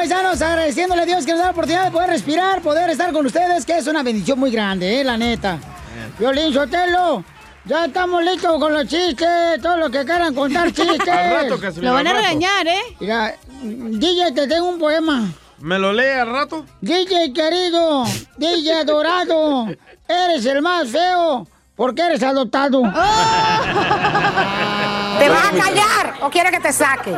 Paisanos, agradeciéndole a Dios que nos da la oportunidad de poder respirar, poder estar con ustedes, que es una bendición muy grande, eh, la neta. Violín Sotelo, ya estamos listos con los chistes, todo lo que quieran contar chistes. Al rato, Casimiro, Lo van a al rato. regañar, ¿eh? Mira, DJ, te tengo un poema. ¿Me lo lee al rato? DJ querido, DJ adorado, eres el más feo porque eres adoptado. ¿Te vas a callar o quiere que te saque?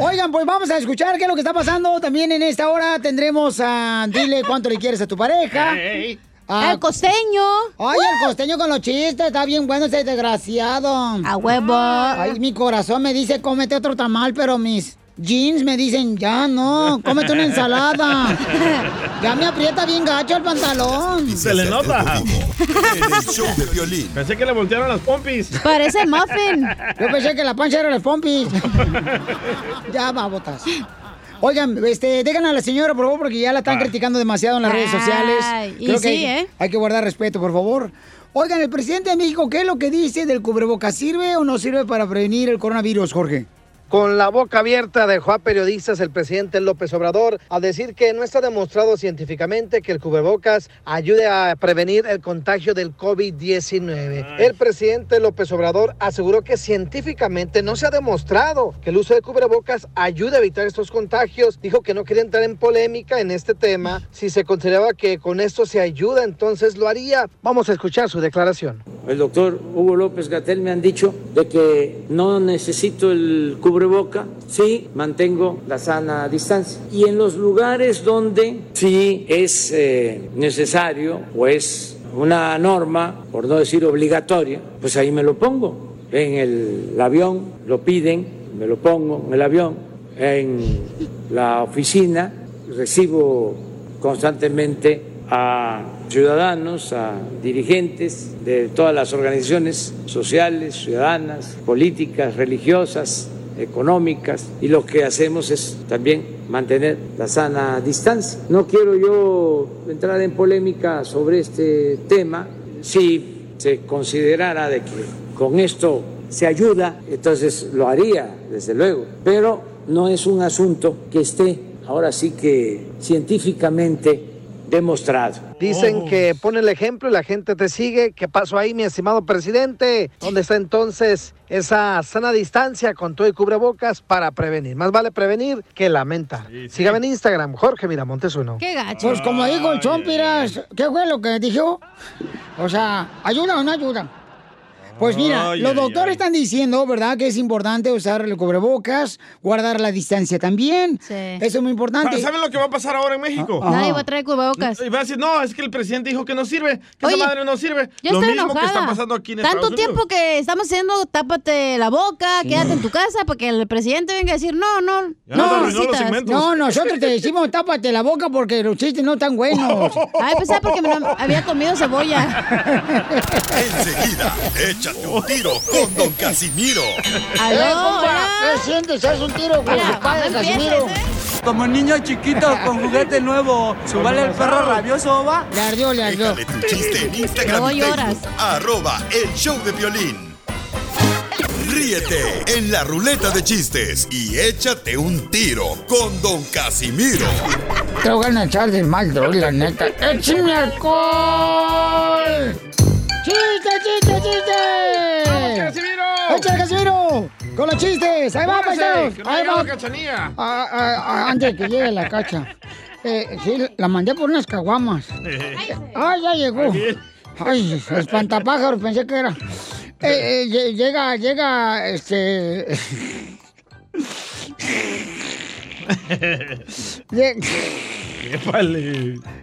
Oigan, pues vamos a escuchar qué es lo que está pasando. También en esta hora tendremos a Dile cuánto le quieres a tu pareja. Al costeño. Ay, el costeño con los chistes. Está bien bueno ese desgraciado. A huevo. Ay, mi corazón me dice cómete otro tamal, pero mis jeans me dicen ya no, cómete una ensalada. Ya me aprieta bien gacho el pantalón. Se le nota. En el show de violín. Pensé que le voltearon las pompis. Parece muffin. Yo pensé que la pancha era las pompis. ya va, botas. Oigan, este, dejan a la señora, por favor, porque ya la están criticando demasiado en las redes sociales. Y Creo sí, que hay, ¿eh? hay que guardar respeto, por favor. Oigan, el presidente de México, ¿qué es lo que dice del cubrebocas? ¿Sirve o no sirve para prevenir el coronavirus, Jorge? Con la boca abierta dejó a periodistas el presidente López Obrador a decir que no está demostrado científicamente que el cubrebocas ayude a prevenir el contagio del COVID-19. El presidente López Obrador aseguró que científicamente no se ha demostrado que el uso de cubrebocas ayude a evitar estos contagios. Dijo que no quería entrar en polémica en este tema. Si se consideraba que con esto se ayuda, entonces lo haría. Vamos a escuchar su declaración. El doctor Hugo López Gatel me han dicho de que no necesito el cubreboca, sí mantengo la sana distancia. Y en los lugares donde sí es eh, necesario o es una norma, por no decir obligatoria, pues ahí me lo pongo. En el avión lo piden, me lo pongo en el avión. En la oficina recibo constantemente a ciudadanos, a dirigentes de todas las organizaciones sociales, ciudadanas, políticas, religiosas, económicas, y lo que hacemos es también mantener la sana distancia. No quiero yo entrar en polémica sobre este tema. Si se considerara de que con esto se ayuda, entonces lo haría, desde luego, pero no es un asunto que esté ahora sí que científicamente demostrado. Dicen que pone el ejemplo y la gente te sigue. ¿Qué pasó ahí, mi estimado presidente? ¿Dónde está entonces esa sana distancia con todo y cubrebocas para prevenir? Más vale prevenir que lamentar. Sígame en Instagram, Jorge Miramontes uno. Qué gacho. Pues como dijo el Chompiras, ¿qué fue lo que dijo? O sea, ¿ayuda o no ayuda? Pues mira, Ay, los ay, doctores están diciendo, ¿verdad?, que es importante usar el cubrebocas, guardar la distancia también. Sí. Eso es muy importante. ¿Saben lo que va a pasar ahora en México? Ah, Nadie va a traer cubrebocas. Y va a decir, no, es que el presidente dijo que no sirve, que Oye, esa madre no sirve. Yo lo estoy mismo enojada. que está pasando aquí en Tanto Estados Unidos. tiempo que estamos haciendo tápate la boca, quédate en tu casa para que el presidente venga a decir, no, no, Ya no arruinó los. No, nosotros te decimos tápate la boca porque los chistes no están buenos. Ay, pensaba porque me lo- había comido cebolla. Enseguida, échate un tiro con Don Casimiro. Eh, Aló, compa, hola. ¿qué sientes? ¿Haz un tiro con su padre, Casimiro? ¿eh? como niño chiquito con juguete nuevo. Subale el perro rabioso, va. Le ardió, le ardió. Déjale tu chiste en Instagram Luego y lloras. Facebook. Arroba el show de violín. Ríete en la ruleta de chistes y échate un tiro con Don Casimiro. Te voy a echar de mal, droga, la neta. ¡Échame alcohol! ¡Con los chistes! ¡Ahí va, paisanos! que no ¡Ahí va! la cachanilla. Ah, ah, ah, antes de que llegue la cacha. Eh, sí, la mandé por unas caguamas. ¡Ah, ya llegó! ¡Ay, espantapájaros! Pensé que era. Eh, eh, lle- llega, llega, este...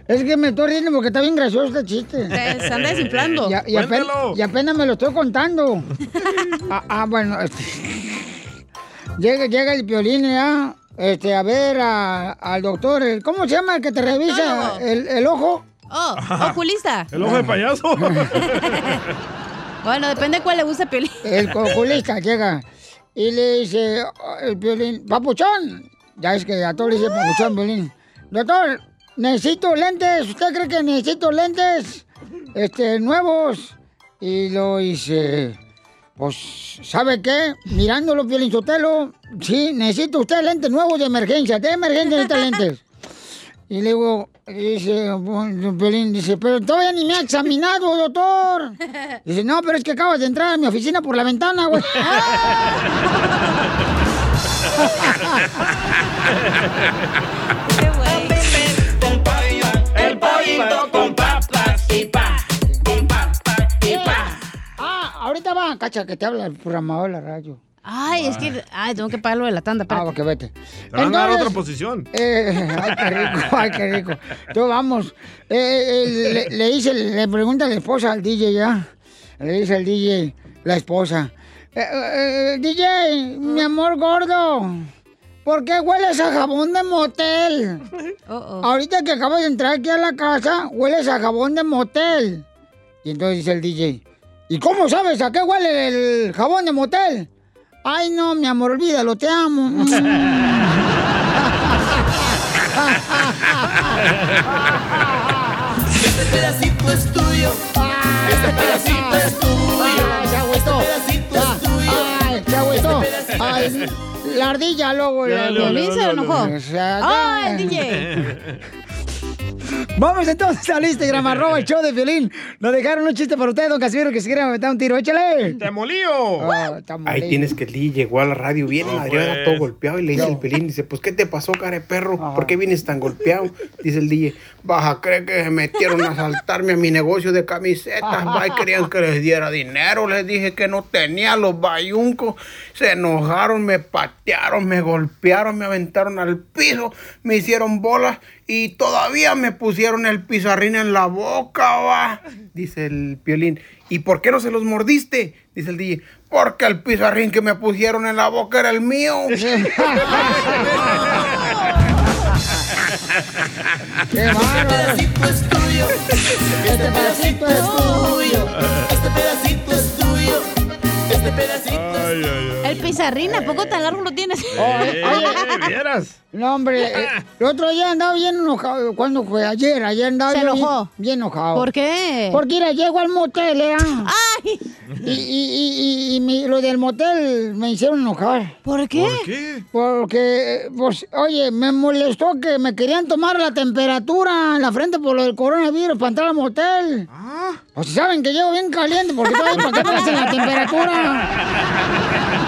Es que me estoy riendo porque está bien gracioso este chiste. Se- se anda desinflando. Y, a- y apenas, Cuéntalo. y apenas me lo estoy contando. ah, ah, bueno. este, llega, llega el violín ya, este, a ver a- al doctor. el- ¿Cómo se llama el que te revisa el, el ojo? Oh, oculista. El ojo de payaso. Bueno, depende de cuál le guste Piolín. El oculista llega y le dice oh, el violín, papuchón. Ya es que a todos le dice papuchón, violín. Doctor, necesito lentes. ¿Usted cree que necesito lentes? Este, nuevos. Y lo dice, pues, ¿sabe qué? Mirándolo, Violín Sotelo, sí, necesito usted lentes nuevos de emergencia. De emergencia necesita lentes. Y le digo, dice, Piolín, dice, pero todavía ni me ha examinado, doctor. Dice, no, pero es que acabas de entrar a mi oficina por la ventana, güey. El pollito con papas y pa. Ah, ahorita va, cacha, que te habla el programador de la radio. Ay, es que. Ay, tengo que pagarlo de la tanda. Ah, espérate. ok, vete. Te van a dar otra posición. Eh, ay, qué rico, ay, qué rico. Entonces, vamos. Eh, eh, le, le dice, le pregunta la esposa al DJ ya. Le dice al DJ, la esposa. Eh, eh, eh, DJ, mi amor gordo, ¿por qué hueles a jabón de motel? Oh, oh. Ahorita que acabas de entrar aquí a la casa, hueles a jabón de motel. Y entonces dice el DJ, ¿y cómo sabes a qué huele el jabón de motel? Ay, no, mi amor, olvídalo, te amo. Este pedacito es tuyo. Este pedacito es tuyo. la ardilla luego. Piolín se luego, enojó. O sea, ¡Ay, el DJ! Vamos entonces al Instagram, arroba el show de violín. Nos dejaron un chiste para usted, don Casimiro, que se quiere meter un tiro. ¡Échale! ¡Te molío! Ah, Ahí tienes que Lee llegó a la radio bien No, pues. todo golpeado y le dice el pelín, dice, pues ¿qué te pasó, care perro? ¿Por qué vienes tan golpeado? Dice el DJ, baja, cree que se metieron a asaltarme a mi negocio de camisetas, va y querían que les diera dinero, les dije que no tenía los bayuncos, se enojaron, me patearon, me golpearon, me aventaron al piso, me hicieron bolas y todavía me pusieron el pizarrín en la boca, va, dice el piolín. ¿Y por qué no se los mordiste? Dice el DJ. Porque el pizarrín que me pusieron en la boca era el mío. ¡Qué bárbaro! pedacito es tuyo. Este pedacito es tuyo. Este pedacito es tuyo. Este pedacito Ay, ay, ay. El pizarrín, ¿a poco tan largo lo tienes? Eh, ¿Vieras? No, hombre, eh, el otro día andaba bien enojado. ¿Cuándo fue? Ayer, ayer andaba ¿Se yo enojó? Bien, bien enojado. ¿Por qué? Porque mira, llego al motel, ¿eh? ¡Ay! Y, y, y, y, y mi- lo del motel me hicieron enojar. ¿Por qué? ¿Por qué? Porque, pues, oye, me molestó que me querían tomar la temperatura en la frente por lo del coronavirus para entrar al motel. Ah, O si saben que llego bien caliente, porque todavía para qué me hacen la temperatura.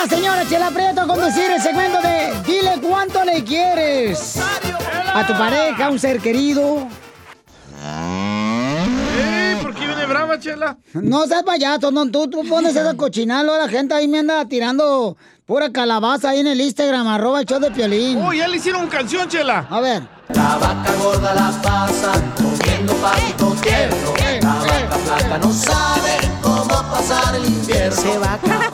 la señora Chela Prieto a conducir el segmento de Dile cuánto le quieres a tu pareja, a un ser querido. ¿Por qué viene brava, chela? No seas payaso, no, tú, tú pones esa cochinada, la gente ahí me anda tirando pura calabaza ahí en el Instagram, arroba el show de Piolín. Oh, ya le hicieron canción, chela. A ver. La vaca gorda la pasa comiendo pasto tierno. La vaca flaca no sabe cómo pasar el invierno. Se vaca.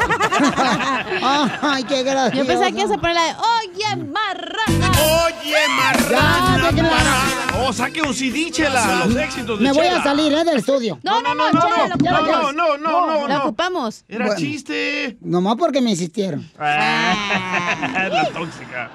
Ay, qué gracioso. Yo pensaba que ibas a poner la de Oye, marrana. Oye, marrana. para- Oh, saque un CD, chela. Los éxitos de Me voy Chela. a salir, ¿eh? Del estudio. No, no, no, no, Chela, no, no, no, no, no, no. ocupamos. Era Bueno. chiste. Nomás porque me insistieron. Ah, la tóxica.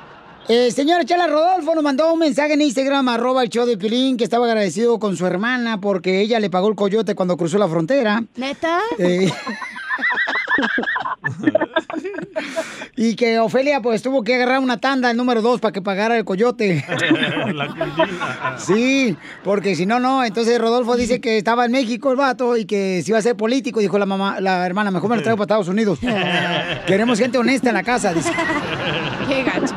Eh, señora Chela Rodolfo nos mandó un mensaje en Instagram, arroba el show de Pilín, que estaba agradecido con su hermana porque ella le pagó el coyote cuando cruzó la frontera. ¿Neta? Eh, y que Ofelia pues tuvo que agarrar una tanda, el número dos, para que pagara el coyote. la. Sí, porque si no, no. Entonces Rodolfo dice que estaba en México el vato y que se iba a ser político. Dijo la mamá, la hermana, mejor me lo traigo para Estados Unidos. Queremos gente honesta en la casa, dice. Qué gacho.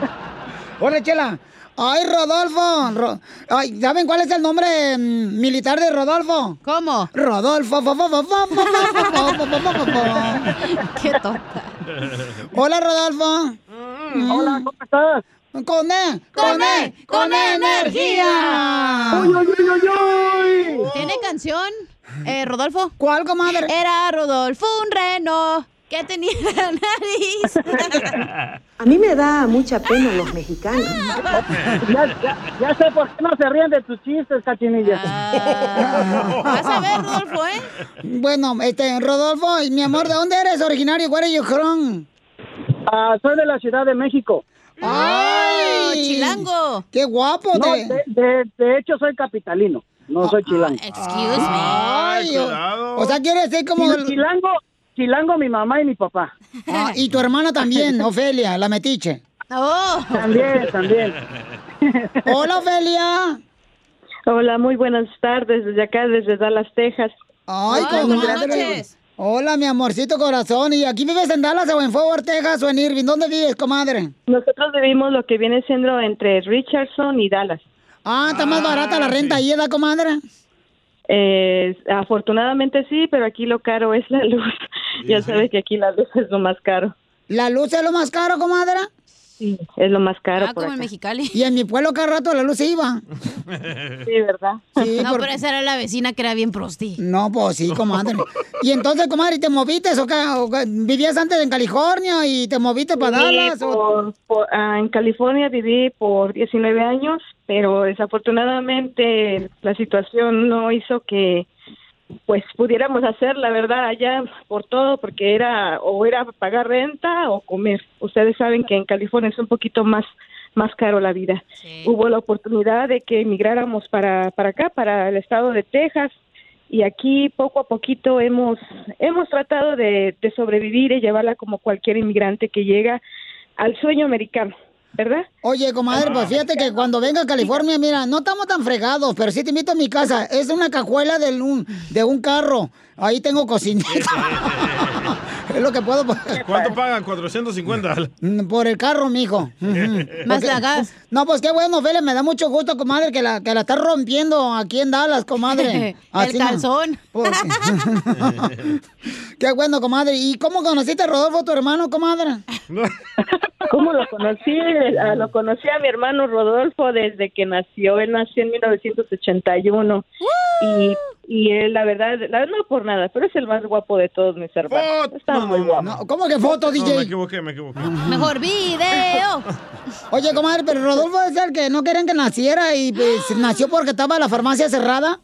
Hola chela! ¡Ay, Rodolfo! Ro... Ay, ¿Saben cuál es el nombre militar de Rodolfo? ¿Cómo? Rodolfo. ¡Qué tonta! Hola, Rodolfo. Hola, ¿cómo estás? Con E, con energía. ¡Uy, uy, uy, uy, uy! tiene canción? Rodolfo. ¿Cuál, comadre? Era Rodolfo un reno que tenía la nariz. A mí me da mucha pena los mexicanos. Ya, ya, ya sé por qué no se ríen de tus chistes, cachinilla. Vas a ver, Rodolfo, ¿eh? Bueno, este, Rodolfo, mi amor, ¿de dónde eres originario? ¿Cuál es from? Ah, soy de la Ciudad de México. ¡Ay! chilango! ¡Qué guapo! No, de- de, de- de hecho, soy capitalino. No soy chilango. Excuse me. Ay, o, o sea, quiere decir como... Y Chilango, chilango mi mamá y mi papá. Ah, y tu hermana también, Ofelia, la metiche. Oh. También, también. Hola, Ofelia. Hola, muy buenas tardes desde acá, desde Dallas, Texas. Ay, comadre. Hola, mi amorcito corazón. ¿Y aquí vives en Dallas o en Fort Texas o en Irving? ¿Dónde vives, comadre? Nosotros vivimos lo que viene siendo entre Richardson y Dallas. Ah, está más barata la renta ahí, ¿verdad, comadre? Eh, afortunadamente sí, pero aquí lo caro es la luz. ya sabes que aquí la luz es lo más caro. ¿La luz es lo más caro, comadre? Sí, es lo más caro Ah, por como en. Mexicali. Y en mi pueblo cada rato la luz se iba. Sí, ¿verdad? Sí, no, por- pero esa era la vecina que era bien prosti. No, pues sí, comadre. Y entonces, comadre, ¿te moviste o qué? ¿O? ¿Vivías antes en California y te moviste para Sí, Dallas? o- por- ah, en California viví por 19 años, pero desafortunadamente la situación no hizo que pues pudiéramos hacer la verdad allá por todo porque era o era pagar renta o comer. Ustedes saben que en California es un poquito más más caro la vida. Hubo la oportunidad de que emigráramos para para acá, para el estado de Texas y aquí poco a poquito hemos hemos tratado de, de sobrevivir y llevarla como cualquier inmigrante que llega al sueño americano, ¿verdad? Oye, comadre, pues fíjate que cuando venga a California, mira, no estamos tan fregados, pero sí te invito a mi casa. Es una cajuela de un, de un carro. Ahí tengo cocinita. es lo que puedo pagar. ¿Cuánto pagan? 450. Mm, Por el carro, mijo. Más Porque- la gas. No, pues qué bueno, Fele, me da mucho gusto, comadre, que la, que la estás rompiendo aquí en Dallas, comadre. El no- calzón. Porque- qué bueno, comadre. ¿Y cómo conociste a Rodolfo, tu hermano, comadre? ¿Cómo lo conocí? Ah, Lo conocí a mi hermano Rodolfo desde que nació. Él nació en 1981. Y, y él, la verdad, la- no por nada, pero es el más guapo de todos mis hermanos. Está muy guapo. ¿Cómo que foto, No, DJ? me equivoqué, me equivoqué. Mejor video. Oye, comadre, pero Rodolfo es el que no querían que naciera y pues, nació porque estaba la farmacia cerrada.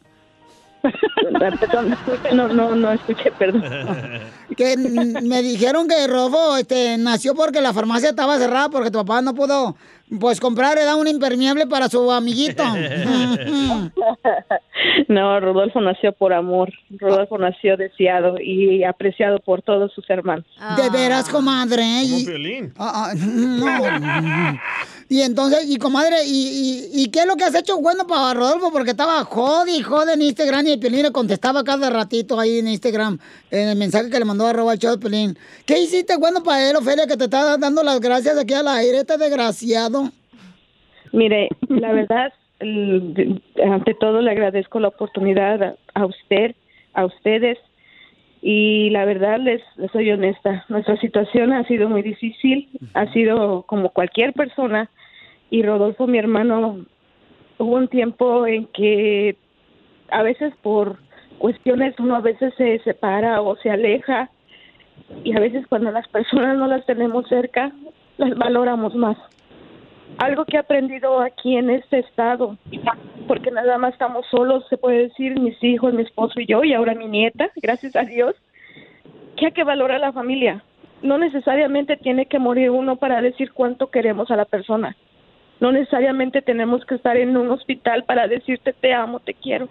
Perdón, no, no, no escuché, perdón. Que me dijeron que Rodolfo este, nació porque la farmacia estaba cerrada porque tu papá no pudo pues comprar era un impermeable para su amiguito. No, Rodolfo nació por amor. Rodolfo nació deseado y apreciado por todos sus hermanos. De veras, comadre. Como Y-. Ah, ah, no. Y entonces, y comadre, ¿y, y, y qué es lo que has hecho bueno para Rodolfo? Porque estaba jode y jode en Instagram y el Pelín le contestaba cada ratito ahí en Instagram, en el mensaje que le mandó a arroba el Pelín. ¿Qué hiciste bueno para él, Ofelia, que te está dando las gracias aquí al aire, este desgraciado? Mire, la verdad, ante todo le agradezco la oportunidad a usted, a ustedes y la verdad les, les soy honesta, nuestra situación ha sido muy difícil, ha sido como cualquier persona y Rodolfo, mi hermano, hubo un tiempo en que a veces por cuestiones uno a veces se separa o se aleja y a veces cuando las personas no las tenemos cerca las valoramos más. Algo que he aprendido aquí en este estado, porque nada más estamos solos, se puede decir, mis hijos, mi esposo y yo, y ahora mi nieta, gracias a Dios, que hay que valorar la familia. No necesariamente tiene que morir uno para decir cuánto queremos a la persona. No necesariamente tenemos que estar en un hospital para decirte te amo, te quiero.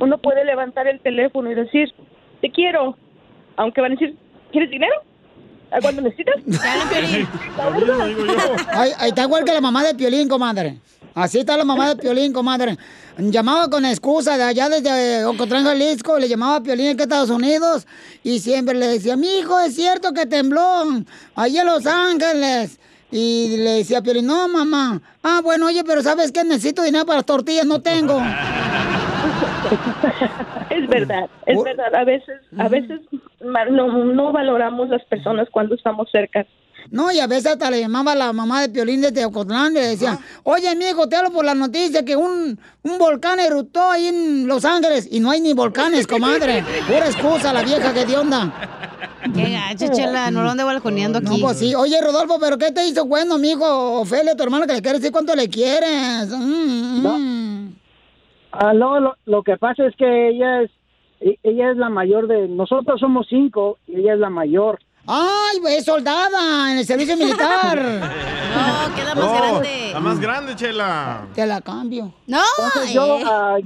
Uno puede levantar el teléfono y decir te quiero, aunque van a decir, ¿quieres dinero? ¿A cuándo necesitas? Ay, ahí está igual que la mamá de Piolín, comadre. Así está la mamá de Piolín, comadre. Llamaba con excusa de allá desde Ocotlán, Jalisco, le llamaba a Piolín aquí a Estados Unidos y siempre le decía, mi hijo, es cierto que tembló allí en Los Ángeles. Y le decía a Piolín, no, mamá. Ah, bueno, oye, pero ¿sabes qué? Necesito dinero para las tortillas, no tengo. Es verdad, es verdad. A veces, a veces no, no valoramos las personas cuando estamos cerca. No, y a veces hasta le llamaba la mamá de Piolín desde Ocotlán, le decía, oye, mijo, te hablo por la noticia que un, un volcán eruptó ahí en Los Ángeles. Y no hay ni volcanes, comadre. Pura excusa la vieja que de onda. Qué gacho, chela, no lo ande balconeando aquí. No, pues sí. Oye, Rodolfo, ¿pero qué te hizo bueno, mijo? Ofelia, tu hermano, que le quiere decir cuánto le quieres. Mm, mm. Ah, no, lo, lo que pasa es que ella es e- ella es la mayor de nosotros somos cinco y ella es la mayor. ¡Ay, es soldada en el servicio militar! No, queda más No, grande. La más grande, Chela. Te la cambio. No, Entonces yo, eh. ah,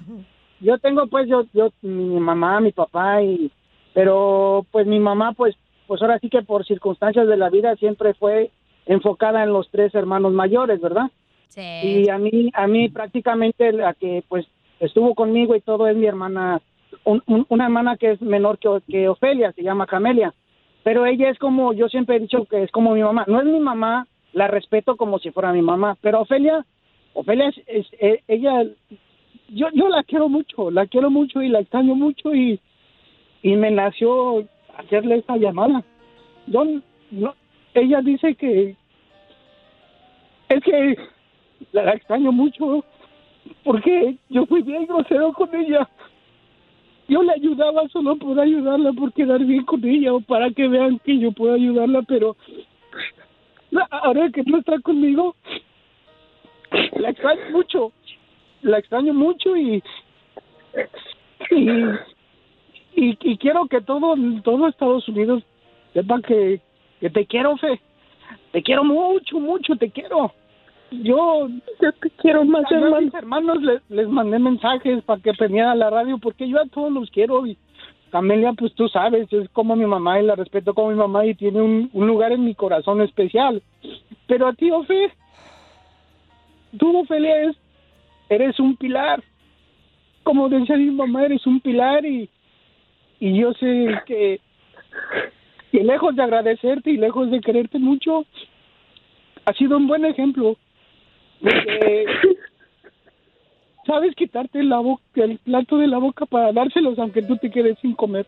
yo tengo pues yo, yo mi mamá, mi papá y, pero pues mi mamá pues, pues ahora sí que por circunstancias de la vida siempre fue enfocada en los tres hermanos mayores, ¿verdad? Sí. Y a mí, a mí prácticamente la que pues estuvo conmigo y todo es mi hermana, un- un- una hermana que es menor que, que Ofelia, se llama Camelia. Pero ella es como, yo siempre he dicho que es como mi mamá. No es mi mamá, la respeto como si fuera mi mamá. Pero Ofelia, Ofelia es, eh, ella, yo, yo la quiero mucho, la quiero mucho y la extraño mucho y, y me nació hacerle esa llamada. Yo, no, ella dice que es que la, la extraño mucho porque yo fui bien grosero con ella. Yo le ayudaba solo por ayudarla, por quedar bien con ella o para que vean que yo puedo ayudarla, pero ahora que no está conmigo, la extraño mucho. La extraño mucho y y, y, y quiero que todo todo Estados Unidos sepa que, que te quiero, Fe. Te quiero mucho, mucho, te quiero. Yo, yo te quiero más, hermano. A mis hermanos les, les mandé mensajes para que prendieran la radio porque yo a todos los quiero y Camelia, pues tú sabes, es como mi mamá y la respeto como mi mamá y tiene un, un lugar en mi corazón especial. Pero a ti, Ofe, tú, Ofelia, es- eres un pilar. Como decía mi mamá, eres un pilar y, y yo sé que, que lejos de agradecerte y lejos de quererte mucho, ha sido un buen ejemplo. Porque sabes quitarte la boca, el plato de la boca para dárselos aunque tú te quedes sin comer.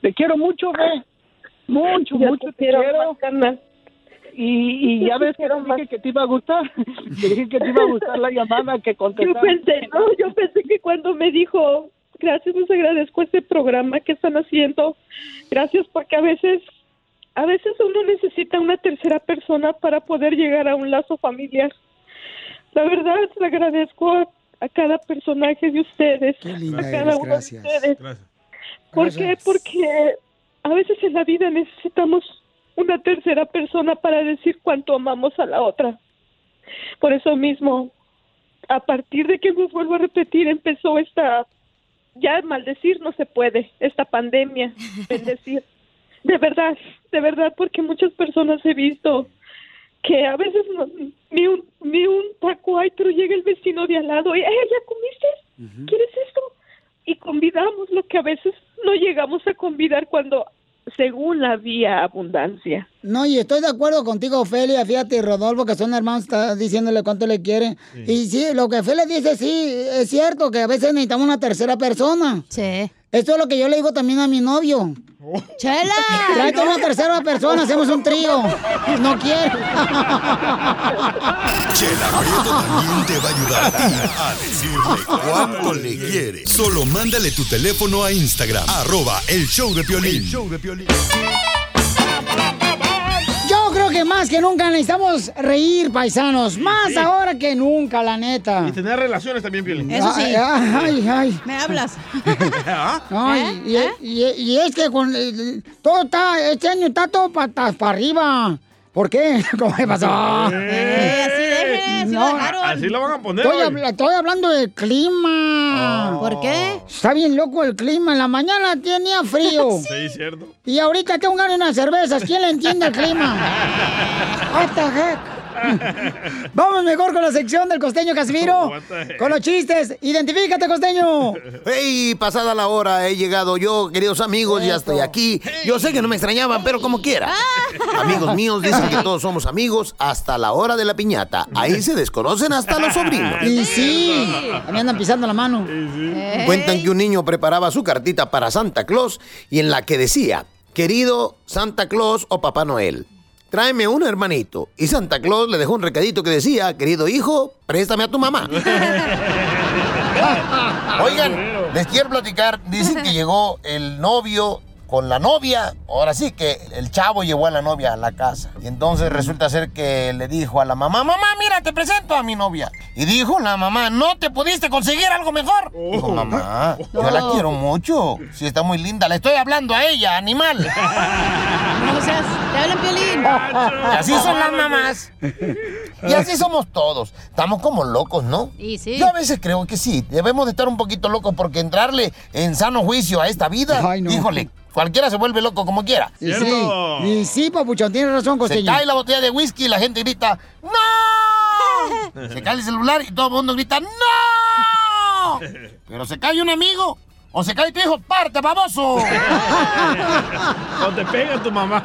Te quiero mucho, ve. Mucho, Yo mucho te te quiero. Y, y Yo ya ves que te dije que te iba a gustar. Te dije que te iba a gustar la llamada que Yo contestaste. pensé, no, yo pensé que cuando me dijo, gracias, les agradezco este programa que están haciendo. Gracias porque a veces, a veces uno necesita una tercera persona para poder llegar a un lazo familiar. La verdad, le agradezco a, a cada personaje de ustedes, linda a cada eres, uno gracias. de ustedes. Gracias. ¿Por qué? Porque a veces en la vida necesitamos una tercera persona para decir cuánto amamos a la otra. Por eso mismo, a partir de que me vuelvo a repetir, empezó esta, ya maldecir no se puede, esta pandemia, bendecir. De verdad, de verdad, porque muchas personas he visto que a veces no- ni un ni un taco hay, pero llega el vecino de al lado y, "Eh, ¿ya comiste? ¿Quieres esto? Y convidamos lo que a veces no llegamos a convidar cuando, según había abundancia. No, y estoy de acuerdo contigo, Ofelia. Fíjate, Rodolfo, que son hermanos, está diciéndole cuánto le quiere. Y sí, lo que Ofelia dice, sí, es cierto, que a veces necesitamos una tercera persona. Sí. Esto es lo que yo le digo también a mi novio. ¡Chela! Tráete una tercera persona, hacemos un trío. No quiere. Chela Prieto también te va a ayudar a ti a decirle cuánto le quiere. Solo mándale tu teléfono a Instagram, arroba el show de Piolín. show de Piolín. Yo creo que más que nunca necesitamos reír, paisanos. Más ahora que nunca, la neta. Y tener relaciones también, Piolín. Ay, ay, ay. ¿Me hablas? ¿Ah? Ay, y, y- y es que con, eh, todo está, este año está todo patas para arriba. ¿Por qué? ¿Cómo me pasó? Eh, así deje, así lo. Así lo van a poner Estoy, hablando del clima. ¿Por qué? Está bien loco el clima. En la mañana tenía frío. Sí, cierto. Y ahorita tengo ganas de unas cervezas. ¿Quién le entiende el clima? The heck? Vamos mejor con la sección del costeño Casimiro. Con los chistes. Identifícate, costeño. Hey, pasada la hora he llegado yo, queridos amigos, ya estoy aquí. Yo sé que no me extrañaban, pero como quiera. Amigos míos dicen que todos somos amigos hasta la hora de la piñata. Ahí se desconocen hasta los sobrinos. Y sí. Mí andan pisando la mano. Cuentan que un niño preparaba su cartita para Santa Claus y en la que decía, querido Santa Claus o Papá Noel, tráeme un hermanito. Y Santa Claus le dejó un recadito que decía, querido hijo, préstame a tu mamá. Oigan, les quiero platicar, dicen que llegó el novio con la novia, ahora sí que el chavo llevó a la novia a la casa. Y entonces resulta ser que le dijo a la mamá, mamá, mira, te presento a mi novia. Y dijo la mamá, ¿no te pudiste conseguir algo mejor? Dijo, mamá, yo la No. quiero mucho. Sí, está muy linda, le estoy hablando a ella, animal. No seas, te hablan piolín. Y así son las mamás. Y así somos todos. Estamos como locos, ¿no? Y sí. Yo a veces creo que sí. Debemos de estar un poquito locos porque entrarle en sano juicio a esta vida, Ay, no. híjole, cualquiera se vuelve loco como quiera. Y sí. Y sí, papuchón, tienes razón, Se costeño. cae la botella de whisky y la gente grita, ¡No! Se cae el celular y todo el mundo grita, ¡No! Pero se cae un amigo o se cae tu hijo, ¡parte, baboso! O te pega tu mamá.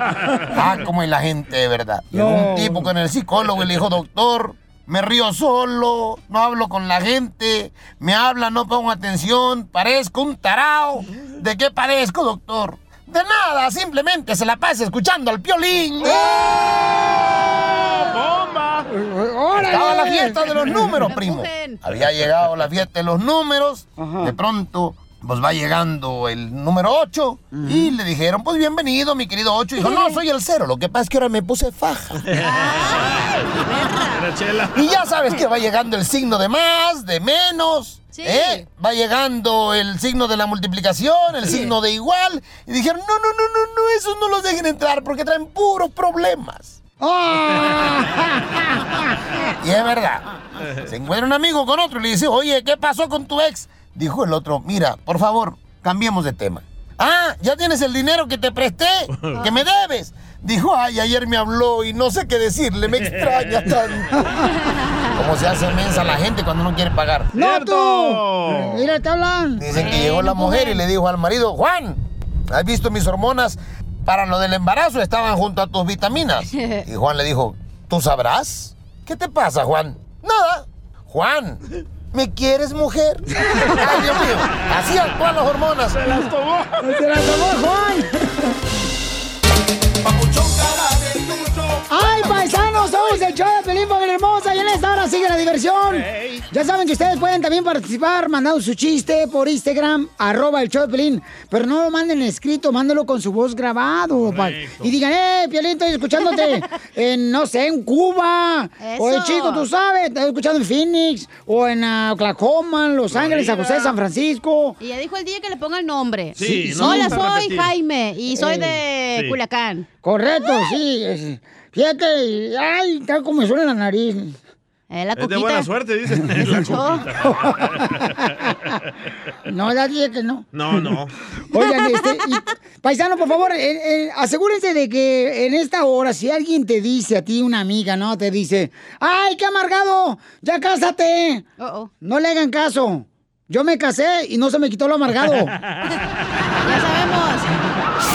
Ah, como es la gente, de verdad. Un tipo con el psicólogo y le dijo, doctor, me río solo, no hablo con la gente, me habla, no pongo atención, parezco un tarao. ¿De qué parezco, doctor? De nada, simplemente se la pasa escuchando al piolín. ¡Bomba! Estaba la fiesta de los números, primo. Había llegado la fiesta de los números. De pronto, pues va llegando el número 8. Y le dijeron, pues bienvenido, mi querido 8. Dijo, no, soy el cero. Lo que pasa es que ahora me puse faja. Chela. Y ya sabes que va llegando el signo de más, de menos. ¿eh? Va llegando el signo de la multiplicación, el signo de igual. Y dijeron, no, no, no, no, no, esos no los dejen entrar porque traen puros problemas. Y es verdad. Se encuentra un amigo con otro y le dice, oye, ¿qué pasó con tu ex? Dijo el otro, mira, por favor, cambiemos de tema. Ah, ¿ya tienes el dinero que te presté? ¿Que me debes? Dijo, ay, ayer me habló y no sé qué decirle, me extraña tanto. ¿Cómo se hace mensa la gente cuando no quiere pagar? ¡No tú! Mira, te hablan. Dicen que llegó la mujer y le dijo al marido, Juan, ¿has visto mis hormonas? Para lo del embarazo estaban junto a tus vitaminas. Y Juan le dijo, ¿tú sabrás? ¿Qué te pasa, Juan? Nada. Juan, ¿me quieres, mujer? Ay, Dios mío, así actúan las hormonas. Se las tomó. ¡Se la tomó Juan! ¡Ay, paisanos! Somos el show de Pelín Familia Hermosa y en esta hora sigue la diversión. Ya saben que ustedes pueden también participar mandando su chiste por Instagram, arroba el show de Pelín. Pero no lo manden escrito, mándalo con su voz grabado. pa- y digan, eh, Piolín, estoy escuchándote en, no sé, en Cuba. O en Eso. Chico, tú sabes, estoy escuchando en Phoenix. O en ah, Oklahoma, en Los Ángeles, San José, San Francisco. Y ya dijo el día que le ponga el nombre. Sí, no Hola, soy repetir. Jaime y soy Eh, de sí. Culiacán. Correcto, sí. es- Fíjate, ay, tal como me suena la nariz. Eh, la Es de buena suerte, dice. La coquita. No, ya dije que no. No, no. Oigan, este, y, paisano, por favor, eh, eh, asegúrense de que en esta hora, si alguien te dice a ti, una amiga, ¿no? Te dice, ¡ay, qué amargado! ¡Ya cásate! No le hagan caso. Yo me casé y no se me quitó lo amargado. ya sabemos.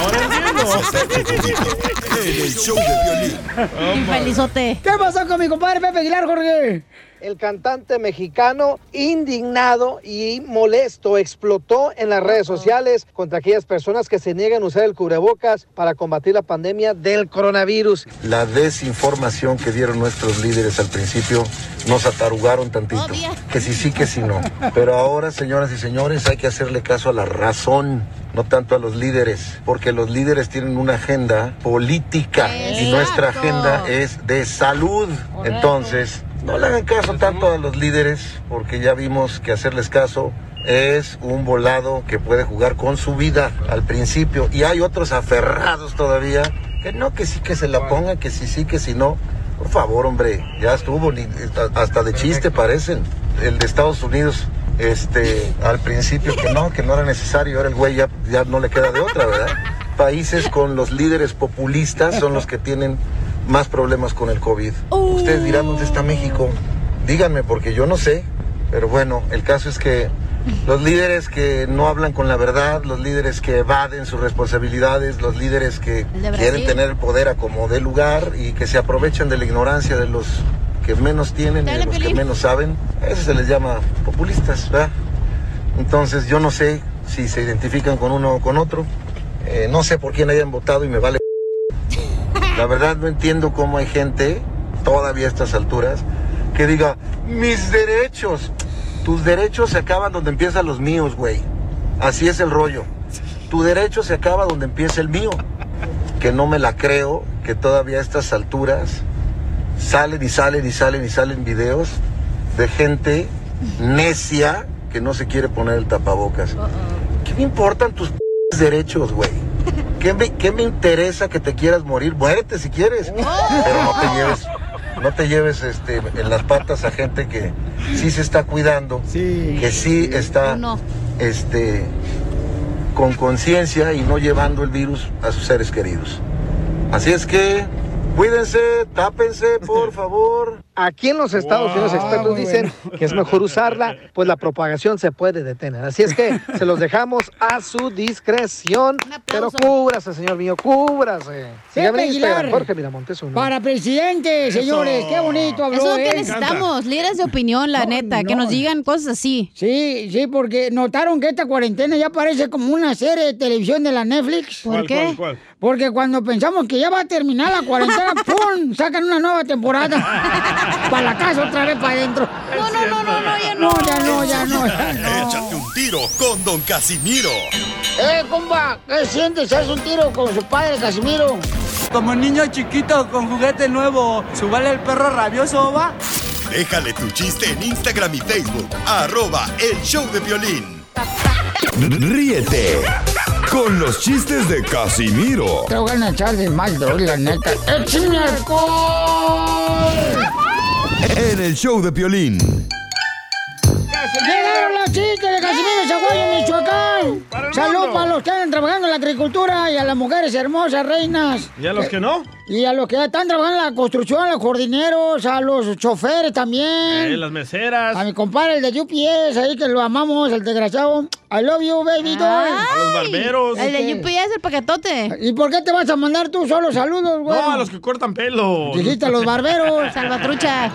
Ahora entiendo. en el show de violín. Felizote. ¿Qué pasó con mi compadre Pepe Aguilar, Jorge? El cantante mexicano, indignado y molesto, explotó en las redes sociales contra aquellas personas que se niegan a usar el cubrebocas para combatir la pandemia del coronavirus. La desinformación que dieron nuestros líderes al principio nos atarugaron tantito. Que sí sí, que sí no. Pero ahora, señoras y señores, hay que hacerle caso a la razón, no tanto a los líderes, porque los líderes tienen una agenda política y nuestra agenda es de salud. Entonces, no le hagan caso tanto a los líderes, porque ya vimos que hacerles caso es un volado que puede jugar con su vida al principio. Y hay otros aferrados todavía que no, que sí que se la pongan, que sí sí, que sí no. Por favor, hombre, ya estuvo, ni- hasta de chiste parecen. El de Estados Unidos, este, al principio que no, que no era necesario, ahora el güey ya, ya no le queda de otra, ¿verdad? Países con los líderes populistas son los que tienen más problemas con el COVID. Ustedes dirán dónde está México. Díganme, porque yo no sé. Pero bueno, el caso es que los líderes que no hablan con la verdad, los líderes que evaden sus responsabilidades, los líderes que de quieren tener el poder a como dé lugar y que se aprovechan de la ignorancia de los que menos tienen y de los que menos saben, a eso se les llama populistas, ¿verdad? Entonces yo no sé si se identifican con uno o con otro, Eh, no sé por quién hayan votado y me vale. La verdad no entiendo cómo hay gente, todavía a estas alturas, que diga, mis derechos. Tus derechos se acaban donde empiezan los míos, güey. Así es el rollo. Tu derecho se acaba donde empieza el mío. Que no me la creo, que todavía a estas alturas salen y salen y salen y salen videos de gente necia que no se quiere poner el tapabocas. ¿Qué me importan tus derechos, güey? ¿Qué me, ¿Qué me interesa que te quieras morir? Muérete si quieres, pero no te lleves, no te lleves este, en las patas a gente que sí se está cuidando, que sí está este, con conciencia y no llevando el virus a sus seres queridos. Así es que cuídense, tápense, por favor. Aquí en los Estados Unidos, expertos dicen que es mejor usarla, pues la propagación se puede detener. Así es que se los dejamos a su discreción. Pero cúbrase, señor mío, cúbrase. Instagram, Aguilar. Jorge Miramontes uno. Para presidente, señores. Qué bonito habló. Eso es lo que necesitamos, líderes de opinión, la neta, que nos digan cosas así. Sí, sí, porque notaron que esta cuarentena ya parece como una serie de televisión de la Netflix. ¿Por ¿Cuál, qué? cuál, cuál? Porque cuando pensamos que ya va a terminar la cuarentena, ¡pum! Sacan una nueva temporada. para la casa, otra vez para adentro. No, no, no, no, no, ya no. ya no, ya no. ya no. Échate un tiro con Don Casimiro. ¡Eh, compa! ¿Qué sientes? ¿Haz un tiro con su padre, Casimiro? Como niño chiquito con juguete nuevo, ¿subale el perro rabioso, va? Déjale tu chiste en Instagram y Facebook. Arroba El Show de Violín. Ríete con los chistes de Casimiro Te voy a echar de mal, la neta. ¡Échame alcohol! en El Show de Violín. Llegaron los chistes de Casimiro Zaguayo, Michoacán. Salud para los que andan trabajando en la agricultura y a las mujeres hermosas, reinas. ¿Y a los que no? Y a los que están trabajando en la construcción, a los jardineros, a los choferes también. Eh, las meseras. A mi compadre, el de UPS, ahí que lo amamos, el desgraciado. I love you, baby doll. A los barberos. El de UPS, el paquetote. ¿Y por qué te vas a mandar tú solo saludos, güey? No, a los que cortan pelo. Dijiste a los barberos. Salvatrucha.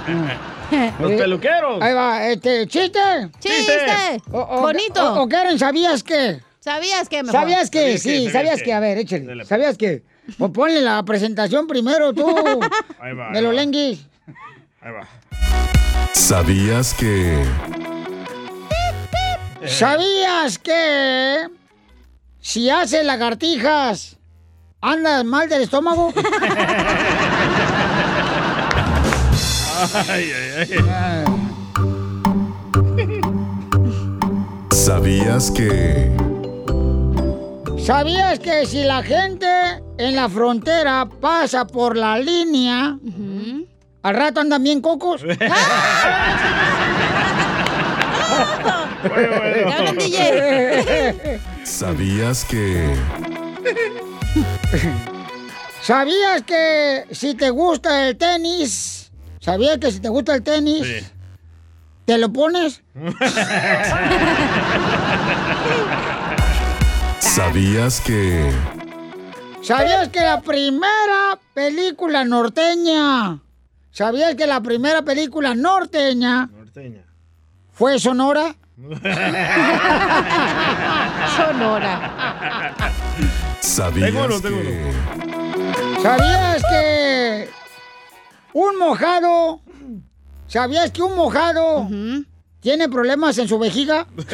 Los peluqueros. Ahí va, este, ¿chiste? ¡Chiste! O- o- Bonito. O, o quieren, ¿sabías qué? ¿Sabías qué? Mejor? ¿Sabías que? ¿Sabías Sí, qué? ¿sabías qué? A ver, échale. ¿Sabías que? Pues ponle la presentación primero tú. Ahí va, de ahí los va. lenguis. Ahí va. ¿Sabías que... ¿Sabías que si haces lagartijas, andas mal del estómago? Ay, ay, ay. ¿Sabías que... ¿Sabías que si la gente en la frontera pasa por la línea, al rato andan bien cocos? Hablan, DJ. ¿Sabías que... ¿Sabías que si te gusta el tenis, ¿sabías que si te gusta el tenis, te lo pones? ¿Sabías que... ¿Sabías que la primera película norteña, ¿sabías que la primera película norteña Norteña. fue Sonora? Sonora. ¿Sabías Tengo uno, tengo que... ¿Sabías que un mojado, ¿sabías que un mojado tiene problemas en su vejiga? Ew,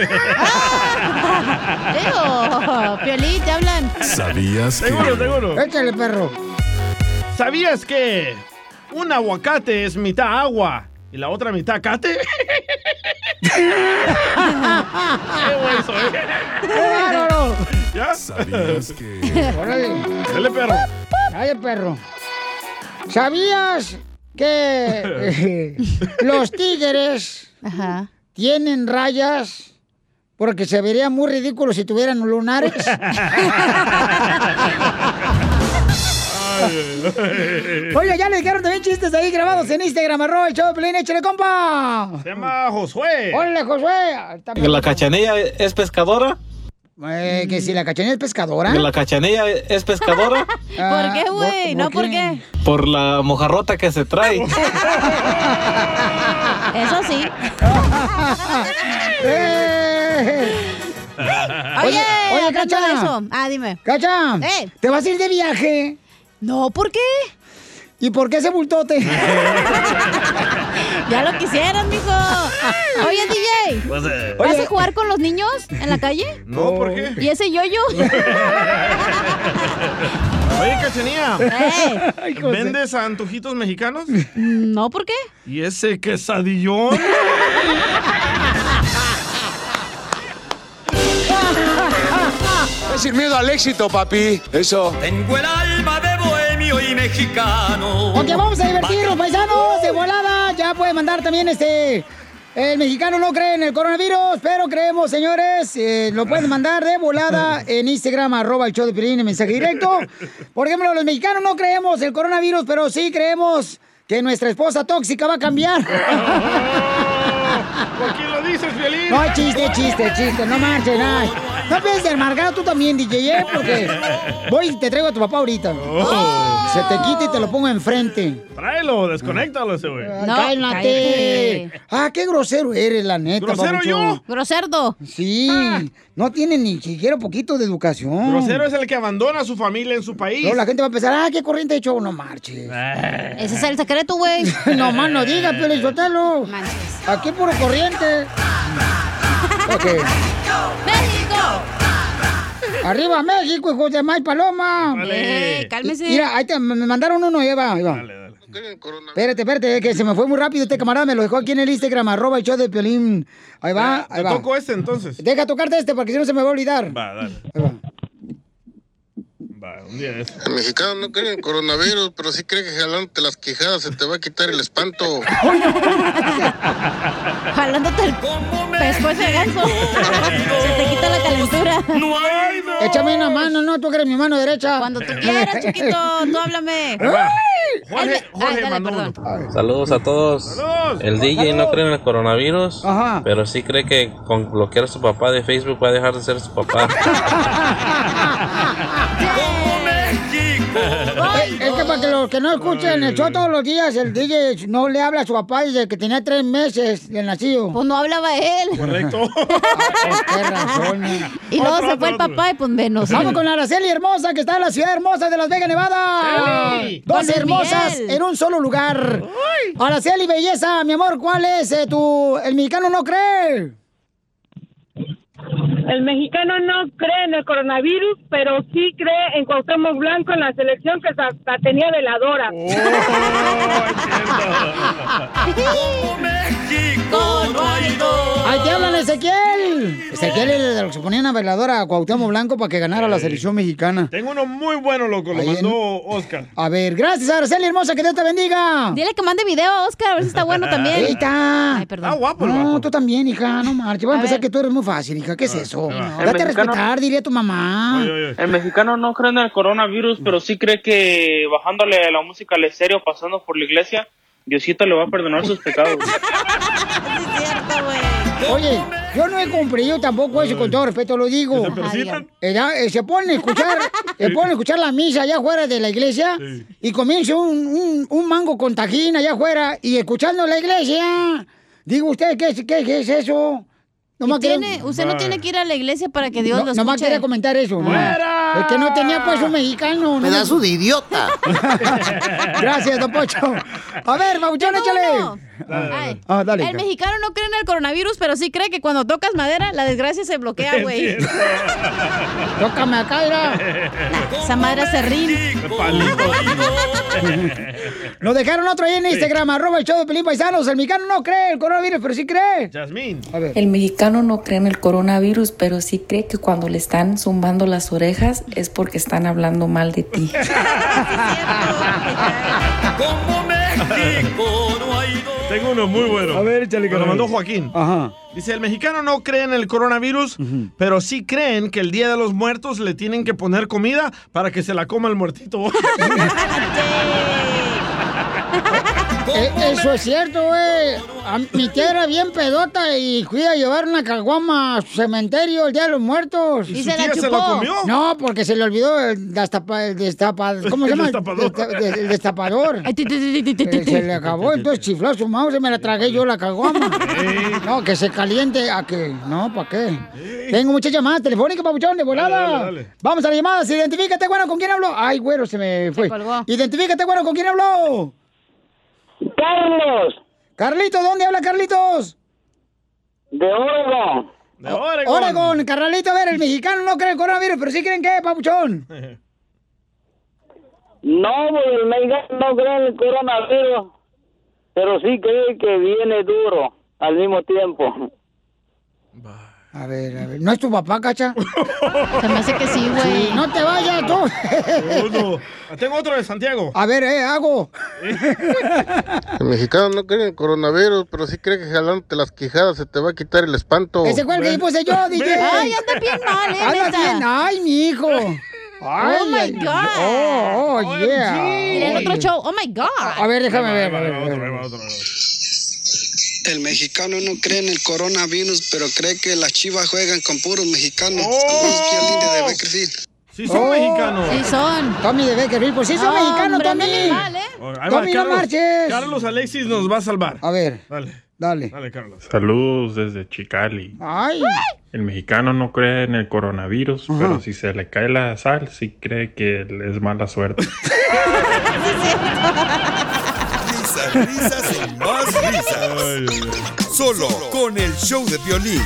Piolín, te hablan. ¿Sabías que... Tengo uno. Échale, perro. ¿Sabías que un aguacate es mitad agua y la otra mitad cate? ¡Qué! ¡Qué bárbaro! ¿Ya? ¿Sabías que... Órale. Dale, perro. Ay, perro. ¿Sabías que eh, los tigres tienen rayas porque se vería muy ridículo si tuvieran lunares? Oye, ya le dijeron también chistes ahí grabados en Instagram, arroba el show de Pelín, échale, compa. Se llama Josué. Hola, Josué. Está ¿Que la cachanilla es pescadora? Eh, que si la cachanilla es pescadora. ¿Que la cachanilla es pescadora? Ah, ¿Por qué, güey? No, ¿por qué? Por la mojarrota que se trae. Eso sí. Eh. Oye, oye, Cacha. eso. Ah, dime. Cacha, Eh. ¿te vas a ir de viaje? No, ¿por qué? ¿Y por qué ese bultote? Ya lo quisieras, mijo. Oye, DJ. Pues, eh, ¿Vas a jugar con los niños en la calle? No, ¿por qué? ¿Y ese yoyo? Oye, Cachanía. Eh. ¿Vendes antojitos mexicanos? No, ¿por qué? ¿Y ese quesadillón? Es sin miedo al éxito, papi. Eso. Tengo el alma de bohemio y mexicano. Ok, vamos a divertirnos, paisanos, de volada. Puede mandar también este... El mexicano no cree en el coronavirus, pero creemos, señores. eh, lo pueden mandar de volada en Instagram, arroba el show de Piolín, en mensaje directo. Por ejemplo, los mexicanos no creemos el coronavirus, pero sí creemos que nuestra esposa tóxica va a cambiar. ¿Por qué lo dices, Violín? No, chiste, chiste, chiste, no marches, ay. No pienses de amargado tú también, DJ, ¿eh? porque voy y te traigo a tu papá ahorita. Se te quita y te lo pongo enfrente. Tráelo, desconéctalo ese güey. No, ¡Cálmate! Ah, qué grosero eres, la neta. ¿Grosero yo? Groserdo. Sí, no tiene ni siquiera poquito de educación. Grosero es el que abandona a su familia en su país. Luego la gente va a pensar, ah, qué corriente de show, no marches. Ese es el secreto, güey. no más no digas, Pio Lizotelo. Aquí puro corriente. Ok. ¡México! ¡Arriba México, hijos de May Paloma! Vale. Eh, cálmese. Mira, ahí te, me mandaron uno, ahí va, ahí va. Espérate, espérate, que se me fue muy rápido este camarada, me lo dejó aquí en el Instagram, arroba el show de Piolín. Ahí va, ahí va. toco este entonces. Deja tocarte este porque si no se me va a olvidar. Va, dale. Va, un día de eso. El mexicano no cree en el coronavirus, pero sí cree que jalándote las quijadas se te va a quitar el espanto. Jalándote el pescuezo de ganso. Se te quita la calentura. Échame una mano, no, tú que eres mi mano derecha. Cuando tú quieras, chiquito, tú háblame. Jorge, Jorge Ay, dale, mandó perdón. uno. Saludos a todos. El DJ no cree en el coronavirus, Ajá. pero sí cree que con bloquear a su papá de Facebook va a dejar de ser su papá. Para que los que no escuchen el show todos los días, el DJ no le habla a su papá desde que tenía tres meses de nacido. Pues no hablaba él. Correcto. qué razón. Y luego se fue el papá y pues menos. Vamos con Araceli Hermosa, que está en la ciudad hermosa de Las Vegas, Nevada. Dos hermosas Miguel. en un solo lugar. Araceli, belleza, mi amor, ¿cuál es eh, tu... El mexicano no cree? El mexicano no cree en el coronavirus, pero sí cree en Cuauhtémoc Blanco en la selección que hasta tenía veladora. Ahí te hablan, Ezequiel. Ezequiel era de los que ponían a veladora a Cuauhtémoc Blanco para que ganara la selección mexicana. Tengo uno muy bueno, loco. Lo Ahí en- mandó Oscar. A ver, gracias, Araceli Hermosa, que Dios te bendiga. Dile que mande video a Oscar, a ver si está bueno también. Ahí está. Ay, perdón. Ah, guapo No, tú también, hija, no marches. Voy a, A ver. que tú eres muy fácil, hija. ¿Qué es eso? El Date a mexicano- respetar, diría tu mamá. El mexicano no cree en el coronavirus, pero sí cree que bajándole la música al estéreo, pasando por la iglesia, Diosito le va a perdonar sus pecados. Oye, Yo no he cumplido tampoco eso, con todo respeto lo digo. ¿Que se? Eh, eh, se ponen a escuchar, se ponen a escuchar la misa allá afuera de la iglesia y comienza un, un- un mango con tajín allá afuera y escuchando la iglesia. Digo, ¿usted qué, es- qué, qué es eso? Nomás Y tiene- usted no tiene que ir a la iglesia para que Dios No, lo nomás escuche. quería comentar eso. ¿no? ¡Fuera! Es que no tenía pues un mexicano. ¿no? Pedazo de idiota. Gracias, don Pocho. A ver, Mauchón, échale. Ay. Ah, dale. El mexicano no cree en el coronavirus, pero sí cree que cuando tocas madera, la desgracia se bloquea, güey. Tócame acá, mira. Esa madre se rin. Nos dejaron otro ahí en Instagram, arroba el show de Pelín Paisanos. El mexicano no cree el coronavirus, pero sí cree. Yasmín. A ver. El mexicano no cree en el coronavirus, pero sí cree que cuando le están zumbando las orejas es porque están hablando mal de ti. Tengo uno muy bueno. A ver, échale, Me lo mandó Joaquín. Ajá. Dice, el mexicano no cree en el coronavirus, pero sí creen que el Día de los Muertos le tienen que poner comida para que se la coma el muertito. Eh, eso es cierto, güey. Mi tía era bien pedota y fui a llevar una caguama a su cementerio el Día de los Muertos. ¿Y ¿Y su se la tía se la chupó? comió? No, porque se le olvidó el, destapa- el destapa- ¿cómo se El llama? destapador. El destapador. Eh, se le acabó, entonces chifló su mouse y me la tragué yo la caguama. No, que se caliente a que... No, ¿para qué? Tengo muchas llamadas telefónicas, papuchón, de volada. Dale, dale, dale. Vamos a las llamadas. Identifícate, bueno, ¿con quién hablo? Ay, güero, se me fue. Identifícate, bueno, ¿con quién hablo? Carlos. Carlitos, ¿dónde habla Carlitos? De Oregon. De Oregon. Oregon, Carnalito, a ver, el mexicano no cree en coronavirus, pero sí creen que, papuchón. No, el mexicano no cree en el coronavirus, pero sí cree que viene duro al mismo tiempo. A ver, a ver, ¿no es tu papá, cacha? Se me hace que sí, güey. no te vayas tú. Uno. Tengo otro de Santiago. A ver, eh, hago. El mexicano no cree en el coronavirus, pero sí cree que jalándote las quijadas se te va a quitar el espanto. Ese fue el que puse yo, DJ. Ay, anda bien mal, eh, Anda bien, ay, mi hijo. Ay, Oh, my God. Oh, oh, yeah. Mira el otro show. Oh, my God. A ver, déjame ver. a ver, a ver. El mexicano no cree en el coronavirus, pero cree que las chivas juegan con puros mexicanos. Oh. Saludos, de Beckerfield. Sí son mexicanos. Sí son. Tommy de Beckerfield, pues sí son Hombre, mexicanos, anda Tommy. mal, ¿eh? Ahí va, Tommy, no Carlos. marches. Carlos Alexis nos va a salvar. A ver, Dale. dale. Dale, Carlos. Saludos desde Chicali. Ay. El mexicano no cree en el coronavirus, pero si se le cae la sal, sí cree que es mala suerte. Risas, risas y más risas. Solo con el show de violín.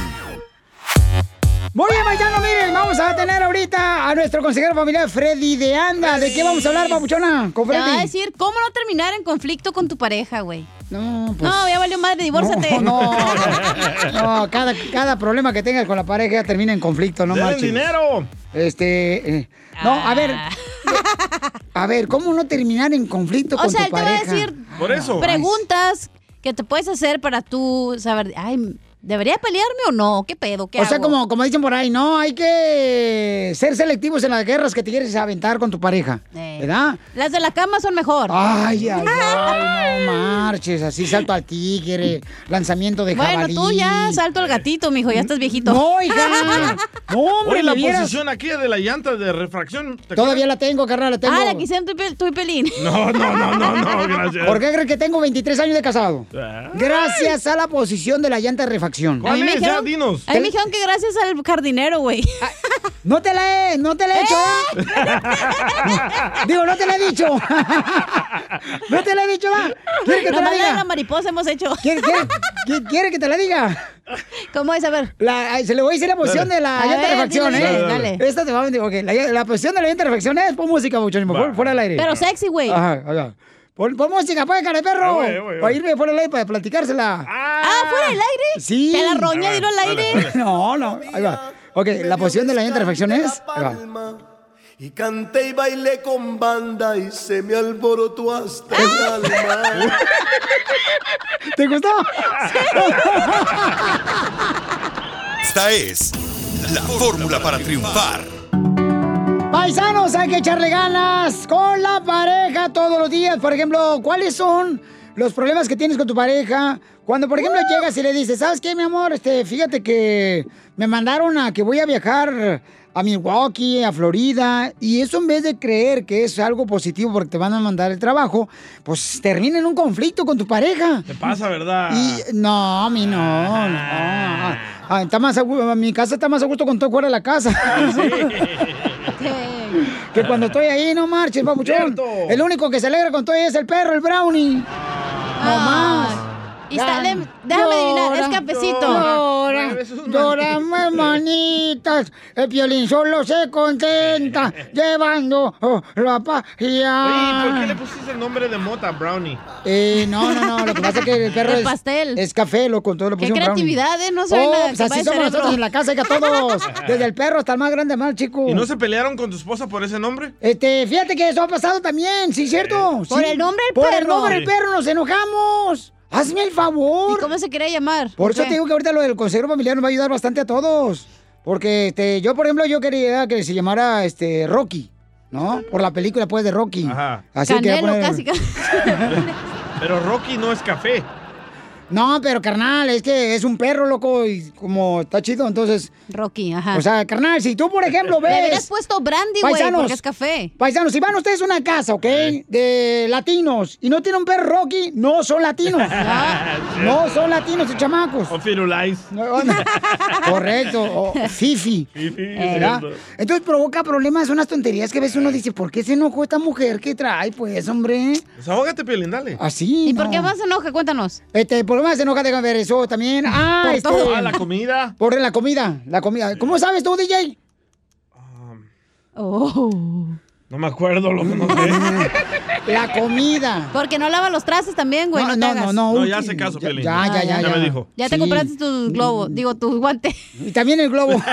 Muy bien, paisano, miren, vamos a tener ahorita a nuestro consejero familiar Freddy de Anda. ¿De qué vamos a hablar, papuchona? Con Te va a decir cómo no terminar en conflicto con tu pareja, güey. No, pues. No, ya valió madre, divórciate. No, no, no, cada, cada problema que tengas con la pareja termina en conflicto, no ¡Denle marches. dinero! Este, eh, no, a ver, a ver, ¿cómo no terminar en conflicto O con sea, tu él te va a pareja? decir Por eso. preguntas que te puedes hacer para tú saber, ay, ¿debería pelearme o no? ¿Qué pedo? ¿Qué O sea, como, como dicen por ahí, no, hay que ser selectivos en las guerras que te quieres aventar con tu pareja, Eh. ¿verdad? Las de la cama son mejor. Ay, ay, ay, no marches, así salto al tigre, lanzamiento de bueno, jabalí. tú ya salto al gatito, mijo, ya estás viejito. No, hija. No, hombre, Oye, la posición aquí de la llanta de refracción. ¿te Todavía la tengo, carnal, la tengo. Ah, la quisieron tu, y Pel- y Pelín. No, no, no, no, no, gracias. ¿Por qué crees que tengo 23 años de casado? Ay. Gracias a la posición de la llanta de refacción. ¿Cuál A mí me es? Ya, dijeron- dinos. A mí me dijeron que gracias al jardinero, güey. No te la he, no te la he hecho, ¿eh? Digo, no te la he dicho. no te la he dicho, ¿verdad? ¿Quiere que te la Nomás la diga? mariposa hemos hecho. ¿Quiere, quiere- qui- quiere que te la diga? ¿Cómo es? A ver. La- se le voy a decir la posición Dale. de la llanta de dile, ¿eh? dale, dale. Esta te va a venir. Ok, la, la posición de la llanta de refacción es pon música, muchachos, Va. fuera, fuera del aire. Pero sexy, güey. Ajá, ajá. Pon, pon música, pues, cara de perro. Voy, voy, ahí Para voy. irme fuera del aire para platicársela. Ah, ¿fuera del aire? Sí. Te la roña, dilo al aire. dale. No, no, ahí va. Ok, la posición de la refacción es. Ahí va. Y canté y bailé con banda y se me alborotó hasta el alma. ¿Te gustó? Esta es la fórmula para triunfar. Paisanos, hay que echarle ganas con la pareja todos los días. Por ejemplo, ¿cuáles son los problemas que tienes con tu pareja. Cuando, por ejemplo, llegas y le dices, ¿sabes qué, mi amor? Este, fíjate que me mandaron a que voy a viajar a Milwaukee, a Florida, y eso en vez de creer que es algo positivo porque te van a mandar el trabajo, pues termina en un conflicto con tu pareja. Te pasa, ¿verdad? Y no, a mí no, no. Ah, está más mi casa está más a gusto con todo fuera de la casa. que cuando estoy ahí, no marches, papuchón. El único que se alegra con todo es el perro, el brownie. No más. Y está- déjame adivinar, es cafecito. Llora, llora, muy manitas. El violín solo se contenta llevando oh, la paz. Oye, ¿y ¿por qué le pusiste el nombre de mota, Brownie? Eh, no, no, no, lo que pasa es que el perro es, pastel. es café, loco, todo lo Qué pusieron brownie. creatividad, ¿eh? No saben Oh, nada, pues así somos nosotros en la casa, que todos, desde el perro hasta el más grande, más chico. ¿Y no se pelearon con tu esposa por ese nombre? Este, fíjate que eso ha pasado también, sí, cierto. Por Sí. el nombre del Por el perro. nombre del perro nos enojamos. Hazme el favor. ¿Y cómo se quería llamar? Por eso te digo que ahorita lo del consejero familiar nos va a ayudar bastante a todos. Porque este, yo, por ejemplo, yo quería que se llamara este Rocky, ¿no? Por la película, pues, de Rocky. Ajá. Así que Canelo, casi, casi. Pero Rocky no es café. No, pero carnal, es que es un perro, loco, y como está chido, entonces. Rocky, ajá. O sea, carnal, si tú, por ejemplo, Le ves. hubieras puesto brandy, güey, Paisanos, porque es café. Paisanos, si van ustedes a una casa, ¿ok? De latinos y no tienen un perro Rocky, no son latinos. no son latinos, y chamacos. O Firulais. Correcto, o Fifi. ¿verdad? Entonces provoca problemas, unas tonterías que a veces uno dice, ¿por qué se enojó esta mujer que trae, pues, hombre? Desahógate, Piolín, dale. Así. ¿Y por qué más se enoja? Cuéntanos. Este, por más se enoja, déjame ver eso también. Ah, Por este, todo. Ah, la comida. Por la comida, la comida. ¿Cómo sabes tú, DJ? Oh. No me acuerdo, lo que no sé. La comida. Porque no lava los trastes también, güey. No, No, no, no, no. No, uy, ya hace caso, ya, Piolín. Ya, ya, ya. Ya me dijo. Ya te Sí. compraste tu globo, digo, tu guante. Y también el globo.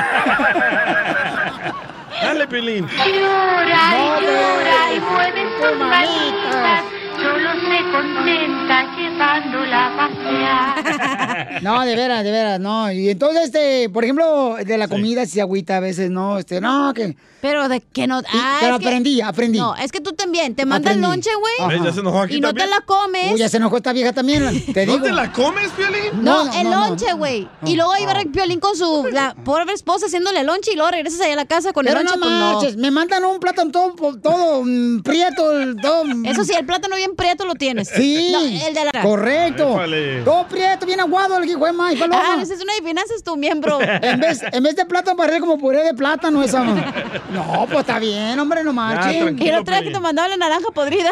Dale, Piolín. Llora llora y mueve tus manitas, solo se contenta llevándola a pasear. No, de veras, de veras, no. Y entonces, este, por ejemplo, de la comida sí se agüita a veces, no, este, no, que... Pero de que no. Ah, pero que- aprendí, aprendí. No, es que tú también te mandan lonche, güey. Ya se enojó aquí Y no te la comes. Uy, ya se enojó esta vieja también, te ¿No digo. te la comes, Piolín? No, No, no, el no, no. lonche, güey. Y luego iba a Piolín con su la pobre esposa haciéndole lonche y luego regresas allá a la casa con Pero el lonche. no pues no. marches, me mandan un plátano todo, todo mm, prieto, todo... mm, Eso sí, el plátano bien prieto lo tienes. Sí, No, el de la. Correcto. Épale. Todo prieto, bien aguado el hijo de maíz, paloma. Ah, esa es una adivinanza, es tu miembro. En vez, en vez de plátano, parece como puré de plátano esa. No, pues está bien, hombre, no marchen. Y la otra vez que te mandaba la naranja podrida.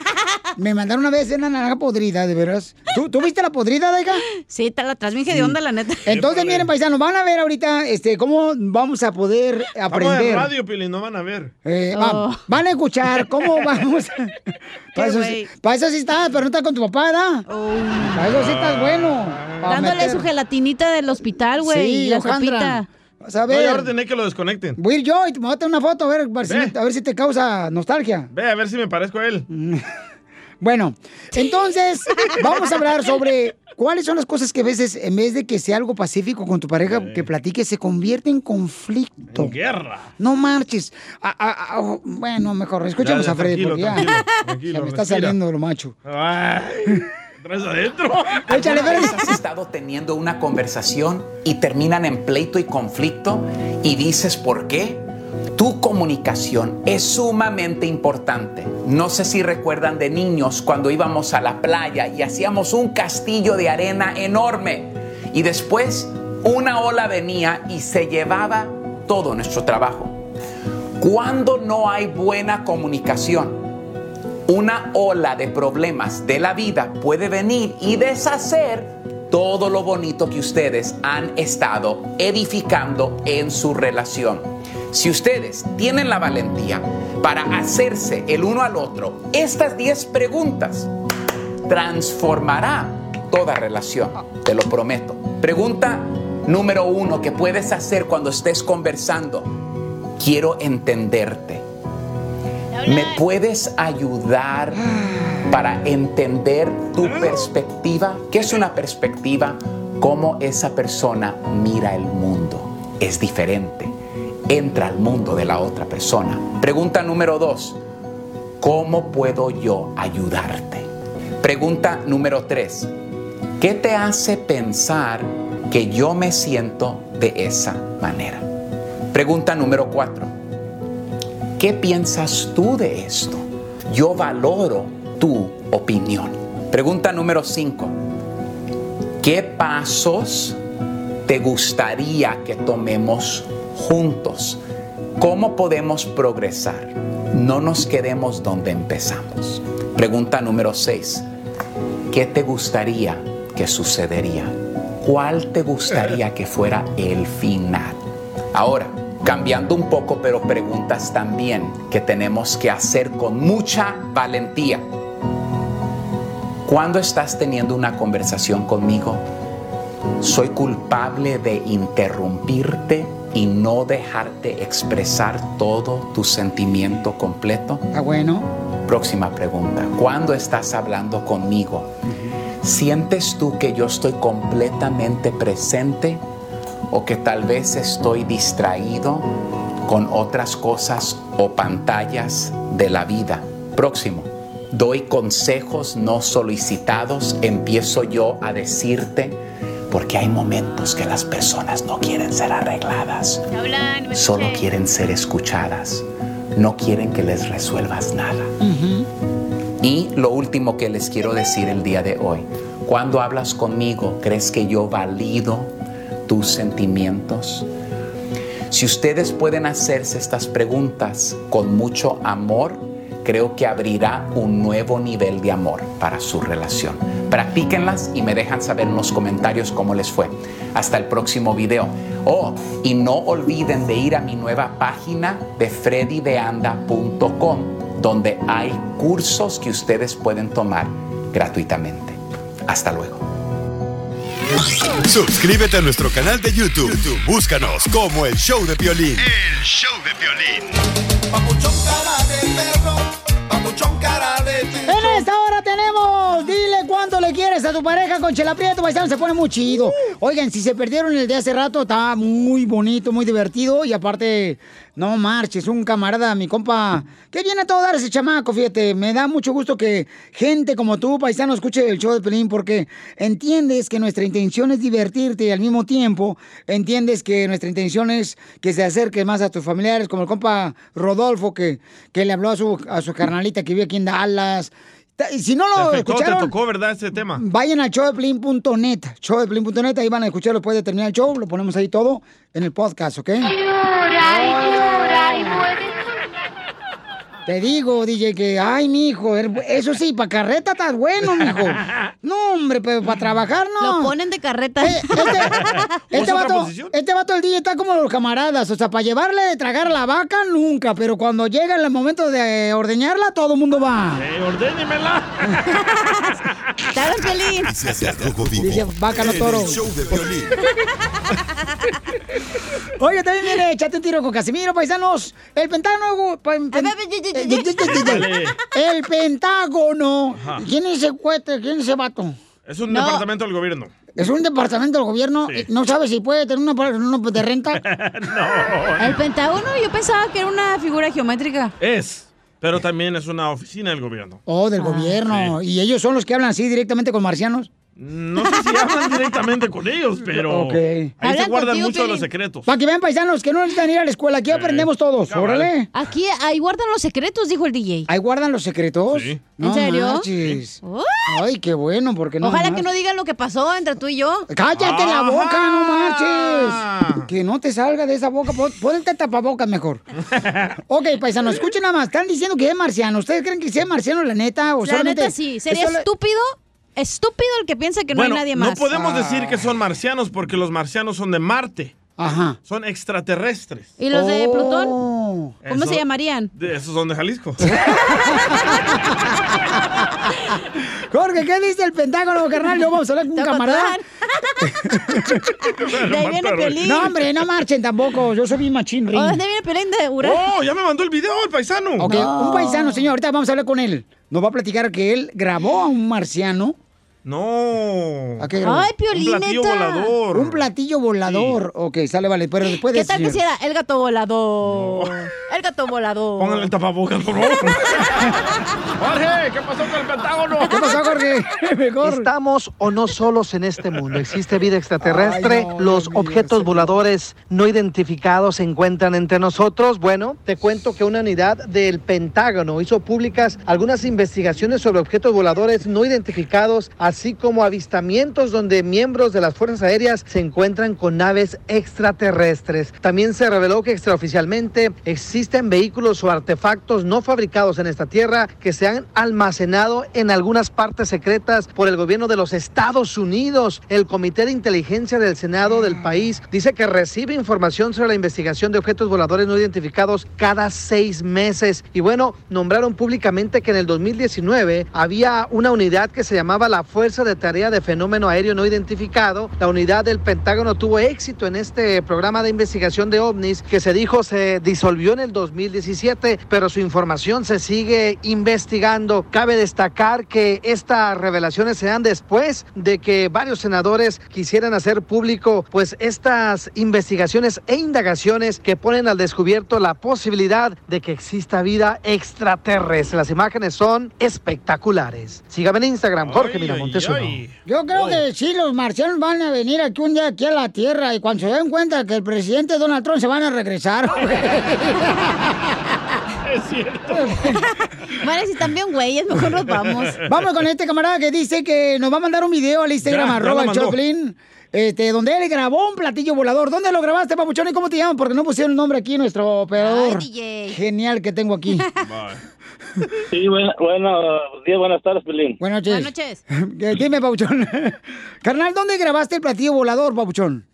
Me mandaron una vez una naranja podrida, de veras. ¿Tú, ¿tú viste la podrida, Daiga? Sí, te la traes bien de onda, la neta. Entonces, miren, paisanos, van a ver ahorita este, cómo vamos a poder Estamos en aprender. radio, Piolín, no van a ver. Eh, va- Oh. van a escuchar cómo vamos. Para, eso, sí- pa' eso sí estás, pero no estás con tu papá, ¿verdad? Para eso sí estás bueno. Dándole meter- su gelatinita del hospital, güey. Sí, y la Alejandra. sopita. Vas a No, ver. que lo desconecten. Voy a ir yo y te voy a tomar una foto a ver, a ver, si, a ver si te causa nostalgia. Ve a ver si me parezco a él. Bueno, entonces vamos a hablar sobre cuáles son las cosas que a veces, en vez de que sea algo pacífico con tu pareja, que platique, se convierte en conflicto. En guerra. No marches. Ah, ah, ah, bueno, mejor, escuchamos Ya, ya, a Freddy tranquilo, porque ya, tranquilo, ya tranquilo, me está respira. saliendo lo macho. Ay, ¿traes adentro? Échale, ¿Alguna vez Freddy. has estado teniendo una conversación y terminan en pleito y conflicto y dices por qué? Tu comunicación es sumamente importante. No sé si recuerdan de niños cuando íbamos a la playa y hacíamos un castillo de arena enorme y después una ola venía y se llevaba todo nuestro trabajo. Cuando no hay buena comunicación, una ola de problemas de la vida puede venir y deshacer todo lo bonito que ustedes han estado edificando en su relación. Si ustedes tienen la valentía para hacerse el uno al otro estas 10 preguntas, transformará toda relación, te lo prometo. Pregunta número uno que puedes hacer cuando estés conversando. Quiero entenderte. ¿Me puedes ayudar para entender tu perspectiva? ¿Qué es una perspectiva? Cómo esa persona mira el mundo. Es diferente. Entra al mundo de la otra persona. Pregunta número dos. ¿Cómo puedo yo ayudarte? Pregunta número 3. ¿Qué te hace pensar que yo me siento de esa manera? Pregunta número 4. ¿Qué piensas tú de esto? Yo valoro tu opinión. Pregunta número 5. ¿Qué pasos te gustaría que tomemos juntos? ¿Cómo podemos progresar? No nos quedemos donde empezamos. Pregunta número 6. ¿Qué te gustaría que sucedería? ¿Cuál te gustaría que fuera el final? Ahora, cambiando un poco, pero preguntas también que tenemos que hacer con mucha valentía. Cuando estás teniendo una conversación conmigo, soy culpable de interrumpirte y no dejarte expresar todo tu sentimiento completo. Ah, bueno. Próxima pregunta. Cuando estás hablando conmigo, ¿sientes tú que yo estoy completamente presente o que tal vez estoy distraído con otras cosas o pantallas de la vida? Próximo. Doy consejos no solicitados, empiezo yo a decirte, porque hay momentos que las personas no quieren ser arregladas, solo quieren ser escuchadas, no quieren que les resuelvas nada. Y lo último que les quiero decir el día de hoy, cuando hablas conmigo, ¿crees que yo valido tus sentimientos? Si ustedes pueden hacerse estas preguntas con mucho amor, creo que abrirá un nuevo nivel de amor para su relación. Practíquenlas y me dejan saber en los comentarios cómo les fue. Hasta el próximo video. Oh, y no olviden de ir a mi nueva página de freddydeanda.com, donde hay cursos que ustedes pueden tomar gratuitamente. Hasta luego. Suscríbete a nuestro canal de YouTube. YouTube, Búscanos como el show de violín. El show de violín. En esta hora tenemos, dile cuánto le quieres a tu pareja con Chela Prieto, paisano, se pone muy chido. Oigan, si se perdieron el de hace rato, está muy bonito, muy divertido y aparte, no marches, un camarada, mi compa, que viene a todo dar ese chamaco, fíjate, me da mucho gusto que gente como tú, paisano, escuche el show de Pelín porque entiendes que nuestra intención es divertirte y al mismo tiempo entiendes que nuestra intención es que se acerques más a tus familiares, como el compa Rodolfo que, que le habló a su, a su carnalita que vive aquí en Dallas. Y si no Te lo afectó, te escucharon, tocó, ¿verdad? Ese tema. vayan a showdeplin.net, showdeplin.net, ahí van a escucharlo después de terminar el show, lo ponemos ahí todo en el podcast, ¿ok? Llora y llora y muere. Te digo, DJ, que, ay, mijo, eso sí, para carreta estás bueno, mijo. No, hombre, pero para trabajar no. Lo ponen de carreta. Eh, este, este vato, este vato del DJ está como los camaradas, o sea, para llevarle de tragar la vaca nunca, pero cuando llega el momento de ordeñarla, todo el mundo va. Eh, ordénemela. ¡Dale, Vivo. Dice, vaca, no toro. el show de violín. Oye, también viene, échate un tiro con Casimiro, paisanos. El Pentágono. pen- el Pentágono. Ajá. ¿Quién es ese cuete? ¿Quién es ese vato? Es un No. departamento del gobierno. ¿Es un departamento del gobierno? Sí. ¿No sabe si puede tener una, una de renta? El Pentágono, yo pensaba que era una figura geométrica. Es. Pero también es una oficina del gobierno. Oh, del gobierno. ¿Y ellos son los que hablan así directamente con marcianos? No sé si hablan directamente con ellos, pero Ok. ahí se guardan contigo, mucho de los secretos. Para que vean paisanos que no necesitan ir a la escuela, aquí aprendemos todos. cabal. Órale. Aquí, ahí guardan los secretos, dijo el DJ. ¿Ahí guardan los secretos? Sí. No ¿En serio? marches. Ay, qué bueno, porque no. Ojalá más. que no digan lo que pasó entre tú y yo. ¡Cállate la boca, no marches! Que no te salga de esa boca. Pon- Ponte tapabocas mejor. ok, paisanos, escuchen nada más. Están diciendo que es marciano. ¿Ustedes creen que sea marciano, la neta? ¿O La solamente- neta sí. Sería estúpido, estúpido el que piensa que no bueno, hay nadie no más. podemos decir que son marcianos porque los marcianos son de Marte. Ajá. Son extraterrestres. ¿Y los de Oh. Plutón? ¿Cómo Eso- se llamarían? De- esos son de Jalisco. Jorge, ¿qué dice el Pentágono, carnal? Yo vamos a hablar con un camarada. De ahí viene Piolín. No, hombre, no marchen tampoco. Yo soy bien machín, ring. ¿O dónde viene Piolín de? ¡Oh, ya me mandó el video el paisano! Ok, un paisano, señor, ahorita vamos a hablar con él. Nos va a platicar que él grabó a un marciano No. ¿A qué? Ay, Piolín, Un platillo neta. volador. Un platillo volador. Ok, sale, vale. Pero después de ¿Qué tal que hiciera el gato volador? El gato volador. Póngale el tapabocas, por favor. Jorge, ¿qué pasó con el Pentágono? ¿Qué pasó, Jorge? Mejor. ¿Estamos o no solos en este mundo? ¿Existe vida extraterrestre? Ay, no, ¿Los Dios objetos voladores no identificados se encuentran entre nosotros? Bueno, te cuento que una unidad del Pentágono hizo públicas algunas investigaciones sobre objetos voladores no identificados, así como avistamientos donde miembros de las Fuerzas Aéreas se encuentran con naves extraterrestres. También se reveló que extraoficialmente existen vehículos o artefactos no fabricados en esta tierra que se han almacenado en algunas partes secretas por el gobierno de los Estados Unidos. El Comité de Inteligencia del Senado del país dice que recibe información sobre la investigación de objetos voladores no identificados cada seis meses. Y bueno, nombraron públicamente que en el 2019 había una unidad que se llamaba la Fuerza de Tarea de Fenómeno Aéreo No Identificado. La unidad del Pentágono tuvo éxito en este programa de investigación de ovnis que se dijo se disolvió en el 2017, pero su información se sigue investigando. Cabe destacar que estas revelaciones se dan después de que varios senadores quisieran hacer público pues estas investigaciones e indagaciones que ponen al descubierto la posibilidad de que exista vida extraterrestre. Las imágenes son espectaculares. Sígame en Instagram, Jorge Miramontes Yo creo que sí, los marcianos van a venir aquí un día aquí a la Tierra y cuando se den cuenta que el presidente Donald Trump se van a regresar. Es cierto. Bueno, si también güeyes, mejor nos vamos. Vamos con este camarada que dice que nos va a mandar un video al Instagram, Ya, arroba. Choplin, este, donde él grabó un platillo volador. ¿Dónde lo grabaste, papuchón? ¿Y cómo te llaman? Porque no pusieron el nombre aquí, nuestro operador. Genial que tengo aquí. Sí, buena- buenos días, buenas tardes, Pelín. Buenas noches. Eh, Dime, papuchón. Carnal, ¿dónde grabaste el platillo volador, papuchón?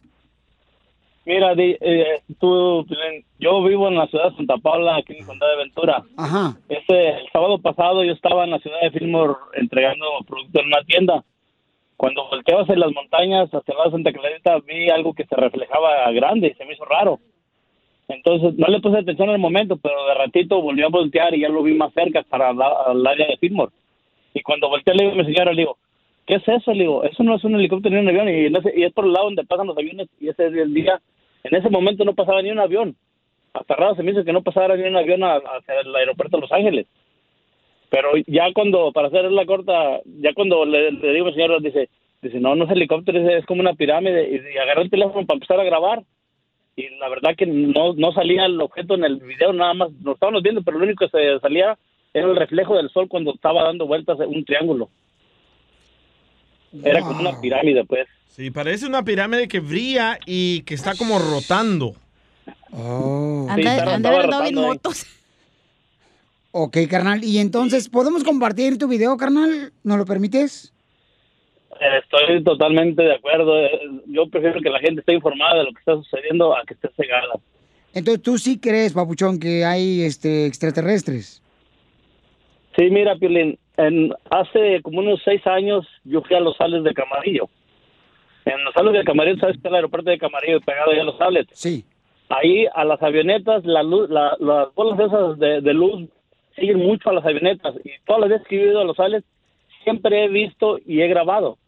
Mira, di- eh, tú, Pelín, yo vivo en la ciudad de Santa Paula, aquí en el condado de Ventura. Ajá. Ese, el sábado pasado yo estaba en la ciudad de Fillmore entregando productos en una tienda. Cuando volteaba hacia las montañas, hacia de Santa Clarita, vi algo que se reflejaba grande y se me hizo raro. Entonces no le puse atención en el momento, pero de ratito volví a voltear y ya lo vi más cerca para al área de Fillmore. Y cuando volteé le digo a mi señora, le digo, ¿qué es eso? Le digo, eso no es un helicóptero ni un avión. Y, ese- y es por el lado donde pasan los aviones y ese es el día. En ese momento no pasaba ni un avión. Hasta raro se me hizo que no pasara ni un avión a- hacia el aeropuerto de Los Ángeles. Pero ya cuando, para hacer la corta, ya cuando le, le digo a mi señora, dice, dice, no, no es helicóptero, es, como una pirámide. Y, y el teléfono para empezar a grabar. Y la verdad que no, no salía el objeto en el video, nada más lo estábamos viendo, pero lo único que se salía era el reflejo del sol cuando estaba dando vueltas en un triángulo. Era como una pirámide, pues. Sí, parece una pirámide que brilla y que está como rotando. Oh. Sí, andado en motos. Ok, carnal. Y entonces, ¿podemos compartir tu video, carnal? ¿Nos lo permites? Estoy totalmente de acuerdo. Eh, Yo prefiero que la gente esté informada de lo que está sucediendo a que esté cegada. Entonces, ¿tú sí crees, papuchón, que hay este extraterrestres? Sí, mira, Piolín, en, hace como unos seis años yo fui a los sales de Camarillo. En los sales de Camarillo, ¿sabes que el aeropuerto de Camarillo pegado ahí a los sales? Sí. Ahí a las avionetas, la luz, la- las bolas esas de, de luz siguen mucho a las avionetas. Y todas las veces que he ido a los sales, siempre he visto y he grabado.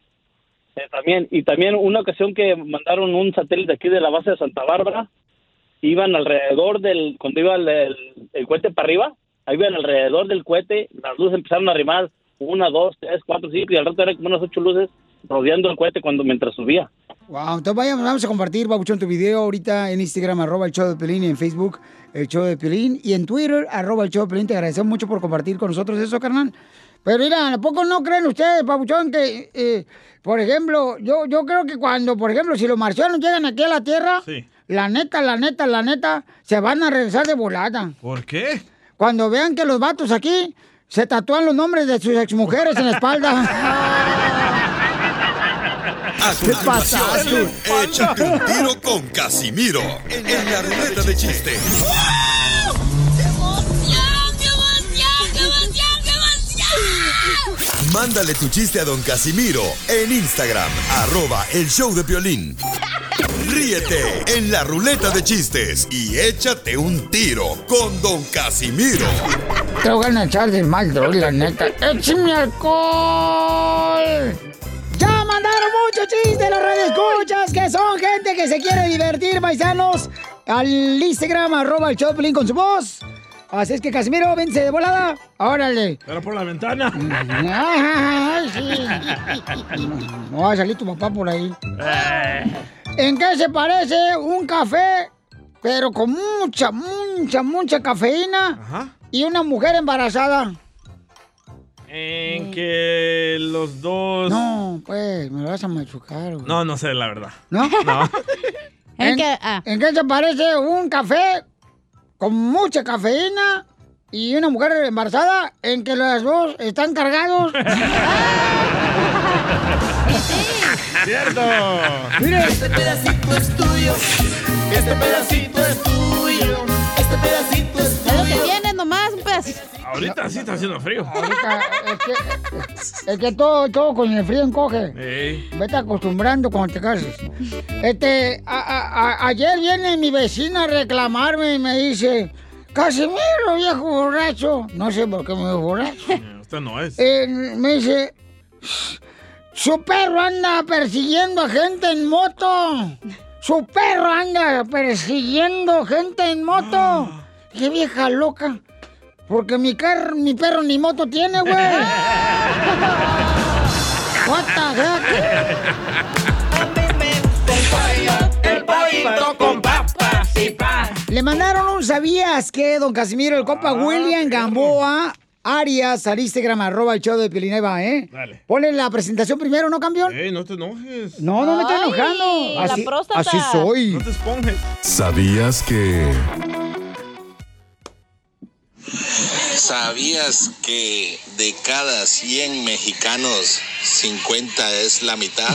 Eh, también Y también una ocasión que mandaron un satélite aquí de la base de Santa Bárbara, iban alrededor del, cuando iba el, cohete para arriba, ahí iban alrededor del cohete, las luces empezaron a arrimar, una, dos, tres, cuatro, cinco, y al rato eran como unas ocho luces rodeando el cohete cuando mientras subía. Wow, entonces vayamos, vamos a compartir, Babuchón, tu video ahorita en Instagram, arroba el show de Pelín, y en Facebook, el show de Pelín, y en Twitter, arroba el show de Pelín. Te agradecemos mucho por compartir con nosotros eso, carnal. Pero mira, ¿a poco no creen ustedes, Babuchón, que, eh, por ejemplo, yo, yo creo que cuando, por ejemplo, si los marcianos llegan aquí a la Tierra, la neta, la neta, la neta, se van a regresar de volada. ¿Por qué? Cuando vean que los vatos aquí se tatúan los nombres de sus exmujeres en la espalda. A ¿Qué pasa? échate un tiro con Casimiro en la ruleta de chiste. Mándale tu chiste a don Casimiro en Instagram, arroba el show de violín. Ríete en la ruleta de chistes y échate un tiro con don Casimiro. Te voy a echar de mal, droga, la neta. ¡Échame alcohol! muchos chistes, los radioescuchas, que son gente que se quiere divertir, paisanos. Al Instagram, arroba el Choplin con su voz. Así es que, Casimiro, vence de volada. Órale. Pero por la ventana. Ay, sí. No va a salir tu papá por ahí. Eh. ¿En qué se parece un café, pero con mucha, mucha, mucha cafeína y una mujer embarazada? En que los dos. No, pues, me vas a machucar. güey. No, no sé, la verdad. ¿No? No. ¿En, ¿En qué se parece un café con mucha cafeína y una mujer embarazada? En que los dos están cargados. ¡Cierto! Mire. Este pedacito es tuyo. Este pedacito es tuyo. Este pedacito Ahorita sí está haciendo frío. Ahorita, es que, es que todo, todo con el frío encoge. Ey. Vete acostumbrando cuando te cases. Este, a- a- a- ayer viene mi vecina a reclamarme y me dice, Casimiro, viejo borracho. No sé por qué me veo borracho. Usted no es. Eh, me dice, su perro anda persiguiendo a gente en moto. Su perro anda persiguiendo gente en moto. Qué vieja loca. Porque mi, car mi perro ni moto tiene, güey. What the heck? El pollito con papas y pan. Le mandaron un ¿sabías que, don Casimiro, el compa William Gamboa Arias al Instagram, arroba el show de Pilineva, ¿eh? Dale. Ponle la presentación primero, ¿no, campeón? Ey, no te enojes. No, no me estoy enojando. la Así, próstata. así soy. No te esponjes. ¿Sabías que... ¿Sabías que de cada 100 mexicanos, 50 es la mitad?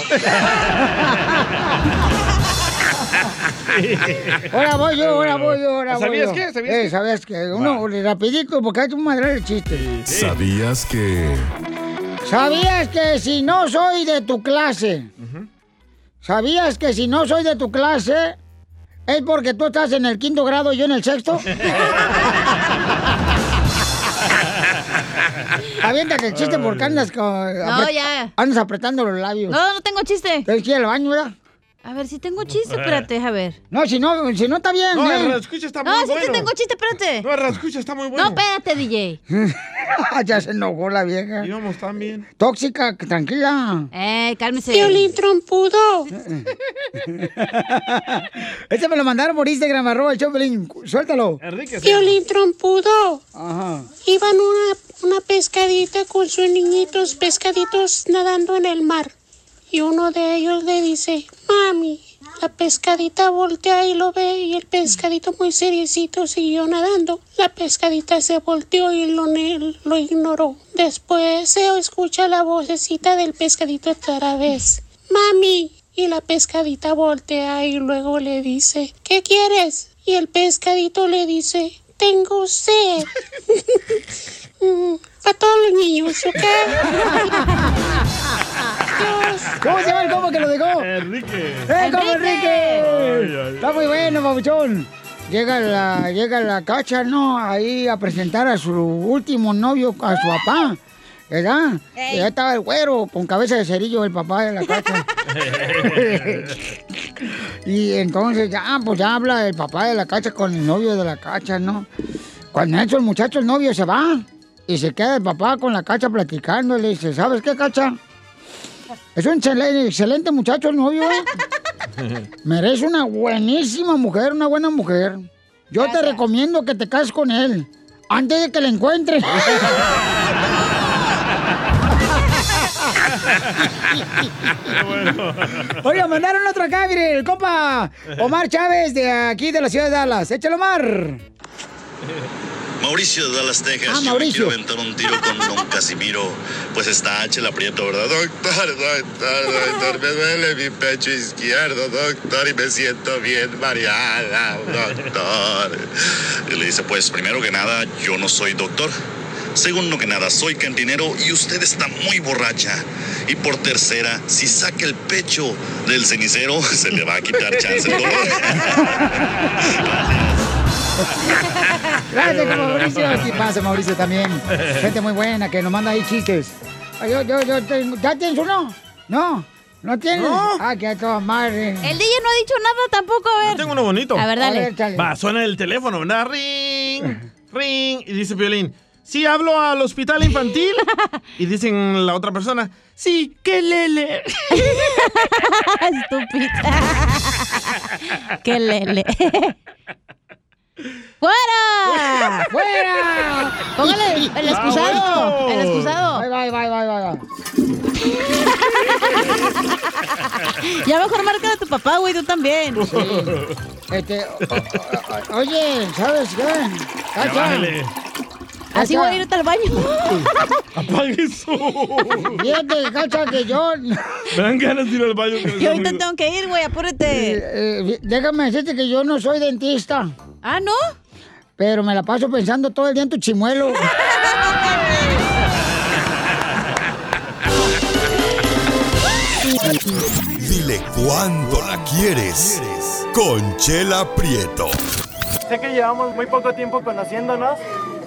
Ahora voy yo, ahora voy yo, ahora voy ¿Sabías yo. qué? ¿Sabías Eh, qué? ¿Sabías qué? Uno, rapidito, porque hay que madre el chiste. ¿Sabías que... ¿Sabías que si no soy de tu clase, ¿sabías que si no soy de tu clase, es porque tú estás en el quinto grado y yo en el sexto? Aviéntate el chiste porque andas con... No, ya. Andas apretando los labios. No, no tengo chiste. Tienes que ir al baño, ¿verdad? A ver, si tengo chiste, espérate, a ver. No, si no, si no está bien, No, ¿eh? el escucha está muy No, sí bueno. te tengo chiste, espérate. No, el escucha está muy bueno. No, espérate, DJ. ya se enojó la vieja. Íbamos tan bien. Tóxica, tranquila. Eh, cálmese. Violín trompudo. Este me lo mandaron por Instagram, arroba el Chopelín. Suéltalo. Enrique. Violín trompudo. Ajá. Iban una, una pescadita con sus niñitos pescaditos nadando en el mar. Y uno de ellos le dice, mami, la pescadita voltea y lo ve y el pescadito muy seriecito siguió nadando. La pescadita se volteó y lo, lo ignoró. Después se escucha la vocecita del pescadito otra vez. Mami. Y la pescadita voltea y luego le dice, ¿qué quieres? Y el pescadito le dice, tengo sed. Para todos los niños, ¿ok? ¿Cómo se llama el combo que lo dejó? Enrique. ¡Eh, combo Enrique! Ay, ay. Está muy bueno, babuchón. Llega la, llega la cacha, ¿no? Ahí a presentar a su último novio, a su papá. ¿Verdad? Y ya estaba el güero, con cabeza de cerillo, el papá de la cacha. y entonces ya, pues ya habla el papá de la cacha con el novio de la cacha, ¿no? Cuando eso el muchacho, el novio, se va y se queda el papá con la cacha platicando. y Le dice, ¿sabes qué, cacha? Es un excel- excelente muchacho el novio. ¿eh? Merece una buenísima mujer, una buena mujer. Yo te recomiendo que te cases con él antes de que la encuentres. Oiga, mandaron otro acá, mire, el compa Omar Chávez de aquí de la ciudad de Dallas. Échalo, Omar. Mauricio de Dallas, Texas. Ah, Yo me Mauricio. quiero aventar un tiro con don Casimiro. Pues está H el aprieto, ¿verdad? Doctor, doctor, doctor, me duele mi pecho izquierdo, doctor, y me siento bien mareada, doctor. Y le dice, pues primero que nada, yo no soy doctor. Segundo que nada, soy cantinero y usted está muy borracha. Y por tercera, si saca el pecho del cenicero, se le va a quitar chance el dolor. Gracias, Mauricio. Aquí pasa, Mauricio, también. Gente muy buena que nos manda ahí chistes. Yo, yo, yo tengo... ¿Ya tienes uno? No. ¿No tienes? Ah, que a toda madre. El DJ no ha dicho nada tampoco, a ver. Tengo uno bonito. A ver, dale. Va, suena el teléfono, ¿verdad? Ring, ring. Y dice Violín, sí, hablo al hospital infantil. y dicen la otra persona, sí, qué lele. Estúpida. Qué lele. ¡Fuera! ¡Fuera! Póngale el excusado. El excusado. Bye, bye, bye, bye, bye. Ya mejor marca a tu papá, güey, tú también. Este, o- o- o- oye, ¿sabes qué? Cacha. Así voy a irte al baño. Apague eso. Fíjate, cacha, que yo... Me dan ganas de ir al baño. ese Yo ahorita tengo que ir, güey, apúrate. Eh, eh, déjame decirte que yo no soy dentista. Ah, ¿no? Pero me la paso pensando todo el día en tu chimuelo. Dile cuándo la quieres. Conchela Prieto. Sé que llevamos muy poco tiempo conociéndonos.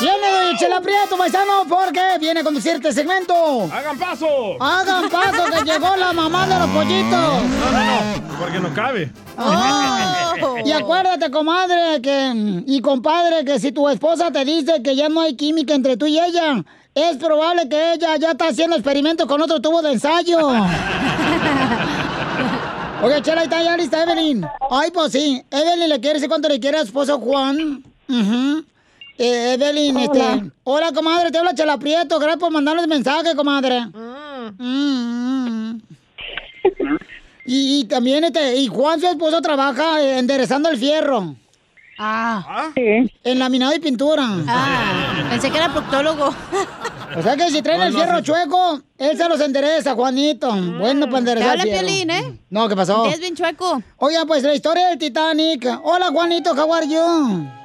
Viene Doña Chela Prieto, paisano, porque viene a conducir este segmento. ¡Hagan paso! ¡Hagan paso que llegó la mamá de los pollitos! No, no, no, porque no cabe. Oh. Y acuérdate, comadre, que y compadre, que si tu esposa te dice que ya no hay química entre tú y ella, es probable que ella ya está haciendo experimentos con otro tubo de ensayo. Oye, Chela, está ya lista, Evelyn. Ay, pues sí. Evelyn le quiere decir cuánto le quiere a su esposo Juan. Ujú. Eh, Evelyn, Hola. este. Hola, comadre, te habla Chela Prieto. Gracias por mandarnos mensaje, comadre. Mm, mm. Y, y también, este, y Juan, su esposo, trabaja eh, enderezando el fierro. Ah. En laminado y pintura. Ah, pensé que era proctólogo. O sea que si traen el fierro sí. chueco, él se los endereza, Juanito. Bueno, para enderezar habla. Piolín, ¿eh? No, ¿qué pasó? Es bien chueco. Oiga, pues la historia del Titanic. Hola, Juanito, how are you?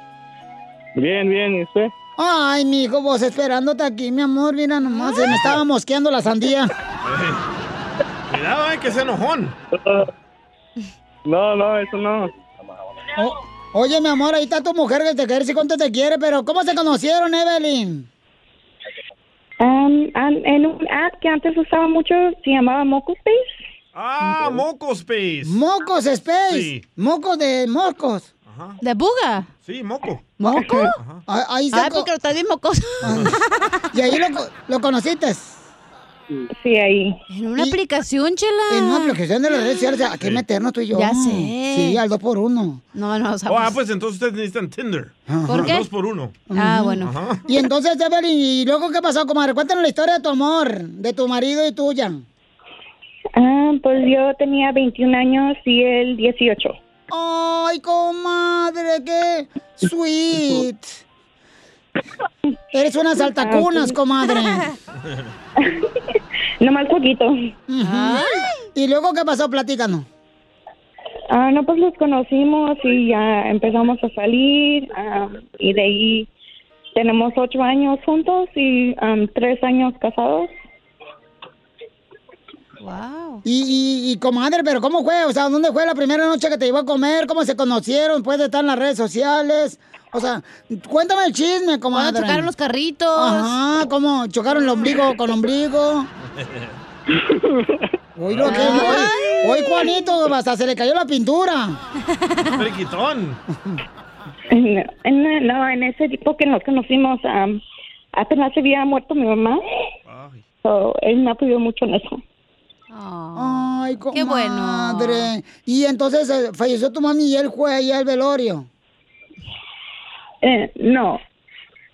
Bien, bien, ¿y usted? Ay, mijo, vos esperándote aquí, mi amor. Mira nomás, se me estaba mosqueando la sandía. Cuidado, eh, que es enojón. No, no, eso no. O- oye, mi amor, ahí está tu mujer que te quiere decir cuánto te quiere, pero ¿cómo se conocieron, Evelyn? Um, en un app que antes usaba mucho se llamaba Moco Space. Ah, Moco Space. Mocos Space. Sí. Mocos de moscos. ¿De buga? Sí, moco. ¿Moco? Ah, Ahí se Ay, porque lo estás bien mocoso. y ahí lo, co- lo conociste. Sí, ahí. En una aplicación, chela. En una aplicación de las redes sociales. ¿A qué meternos tú y yo? Ya sé. Sí, al dos por uno. No, no, Oh, ah, pues entonces ustedes necesitan Tinder. ¿Por qué? Dos por uno. Ah, bueno. Ajá. Y entonces, Evelyn, ¿y luego qué pasó, comadre? Cuéntanos la historia de tu amor, de tu marido y tuya. Ah, pues yo tenía 21 años y él 18. Ay, comadre, qué sweet. Eres una saltacunas, comadre. Nomás poquito. ¿Y luego qué pasó? Platícanos. Ah, no, pues los conocimos y ya empezamos a salir ah, y de ahí tenemos ocho años juntos y am, tres años casados. Wow. Y, y, y, comadre, pero ¿cómo fue? O sea, ¿dónde fue la primera noche que te llevó a comer? ¿Cómo se conocieron? ¿Puede estar en las redes sociales? O sea, cuéntame el chisme, comadre. ¿Cuándo chocaron los carritos? Ajá, ¿cómo chocaron el ombligo con ombligo? Uy, lo que hoy, hoy, Juanito, hasta se le cayó la pintura. Friquitón. No, en, no, en ese tipo que nos conocimos, am, apenas se había muerto mi mamá. So, él me apoyó mucho en eso. Ay, comadre. Qué bueno. Y entonces eh, falleció tu mami y él fue ahí al velorio. Eh, no,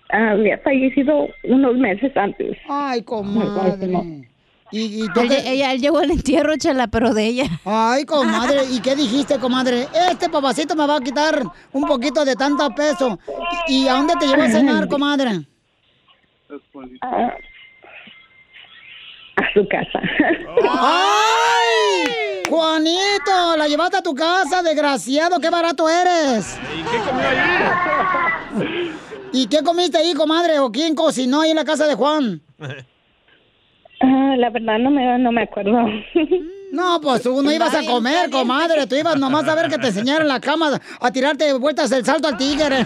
había fallecido unos meses antes. Ay, comadre. Y, y tú Él, qué- ella, él llegó al entierro, chela, pero de ella. Ay, comadre, ¿y qué dijiste, comadre? Este papacito me va a quitar un poquito de tanto peso. ¿Y, y a dónde te llevó a cenar, comadre? Ah, a su casa. ¡Ay! Juanito, la llevaste a tu casa, desgraciado, qué barato eres. ¿Y qué comió allí? ¿Y qué comiste ahí, comadre? ¿O quién cocinó ahí en la casa de Juan? Ah, la verdad no me, no me acuerdo. No, pues tú no ibas a comer, comadre. Tú ibas nomás a ver que te enseñaran la cama a tirarte vueltas el salto al tigre.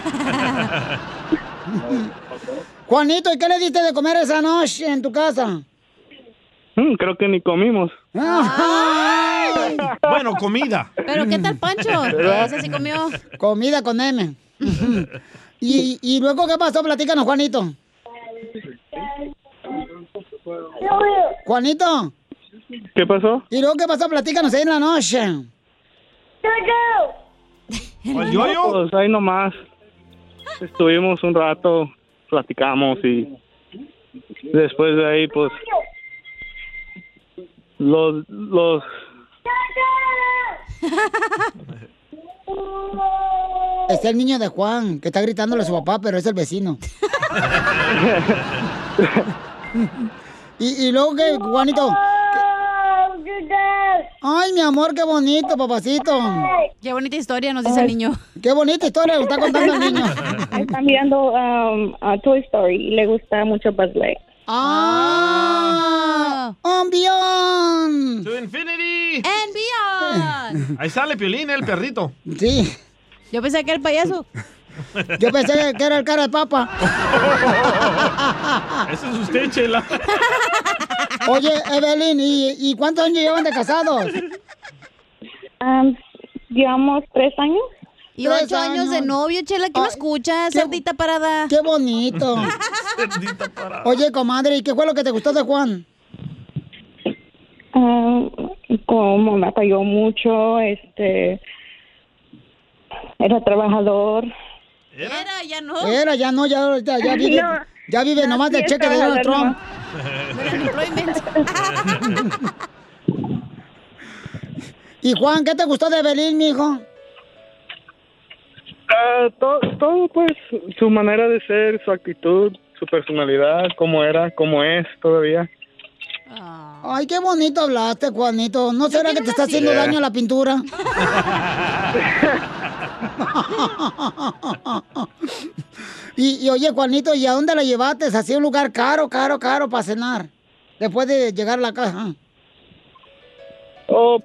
Juanito, ¿y qué le diste de comer esa noche en tu casa? Mm, creo que ni comimos. Bueno, comida. Pero ¿qué tal Pancho? Ese sí comió. Comida con M. y, y luego, ¿qué pasó? Platícanos, Juanito. Juanito. ¿Qué pasó? ¿Y luego qué pasó? Platícanos ahí en la noche. No, Pues ahí nomás. Estuvimos un rato, platicamos y después de ahí, pues, los, los, Es el niño de Juan, que está gritándole a su papá, pero es el vecino. y, y luego que, Juanito. Ay, mi amor, qué bonito, papacito. Qué bonita historia nos dice el niño. Qué bonita historia, lo está contando el niño. Está mirando um, a Toy Story y le gusta mucho Buzz Lightyear. ¡Ah! ¡Ambión! To infinity. And beyond. Ahí sale Piolín, el perrito. Sí. Yo pensé que era el payaso. Yo pensé que era el cara de papa. Ese es usted, Chela. Oye, Evelyn, ¿y, y cuántos años llevan de casados? Um, llevamos tres años. Y ocho años de novio, Chela, ¿qué no escuchas? Cerdita parada. Qué bonito. Oye, comadre, ¿y qué fue lo que te gustó de Juan? Ah, como me apoyó mucho, este, era trabajador. Era, ya no. Era, ya no, ya, ya vive, No, ya vive no, nomás sí del cheque de Donald Trump. y Juan, ¿qué te gustó de Evelyn, mijo? Ah, todo, todo, pues, su manera de ser, su actitud, su personalidad, cómo era, cómo es todavía. Ay, qué bonito hablaste, Juanito. ¿No será que te está haciendo daño la pintura? y, y oye, Juanito, ¿y a dónde la llevaste? Así un lugar caro, caro, caro para cenar. Después de llegar a la casa. Oh,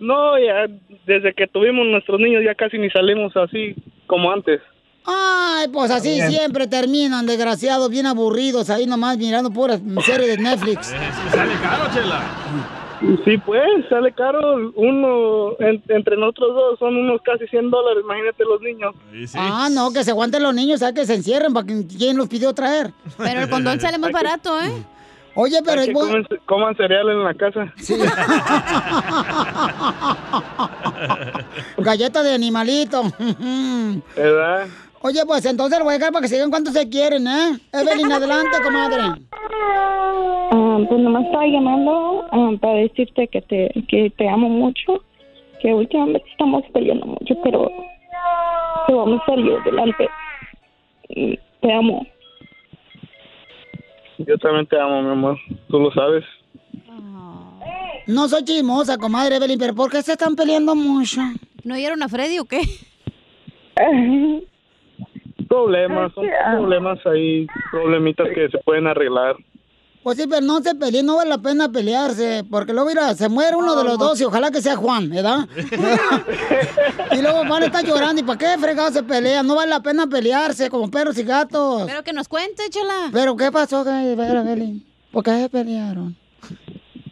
no, ya desde que tuvimos nuestros niños ya casi ni salimos así como antes. Ay, pues así Bien. siempre terminan, desgraciados, bien aburridos, ahí nomás mirando puras series de Netflix. Sale caro, Chela. Sí, pues, sale caro. Uno, en- entre nosotros dos, son unos casi 100 dólares, imagínate los niños. Ah, no, que se aguanten los niños, ¿sabes? Que se encierren, para que quién los pidió traer. Pero el condón sale más barato, ¿eh? Oye, pero Hay que coman, coman cereal en la casa. Galleta de animalito. ¿Verdad? Oye, pues entonces lo voy a dejar para que se digan cuánto se quieren, ¿eh? Evelyn, adelante, comadre. Ah, pues nomás estaba llamando ah, para decirte que te, que te amo mucho, que últimamente estamos peleando mucho, pero que vamos a salir adelante. Y te amo. Yo también te amo, mi amor. Tú lo sabes. No soy chismosa, comadre Evelyn, pero ¿por qué se están peleando mucho? ¿No oyeron a Freddy o qué? Problemas, son problemas ahí, problemitas que se pueden arreglar. Pues sí, pero no se peleen, no vale la pena pelearse, porque luego mira, se muere uno de los dos y ojalá que sea Juan, ¿verdad? y luego van a estar llorando, ¿y para qué fregados se pelean? No vale la pena pelearse como perros y gatos. Pero que nos cuente, Chela. ¿Pero qué pasó, Evelyn? ¿Por qué se pelearon?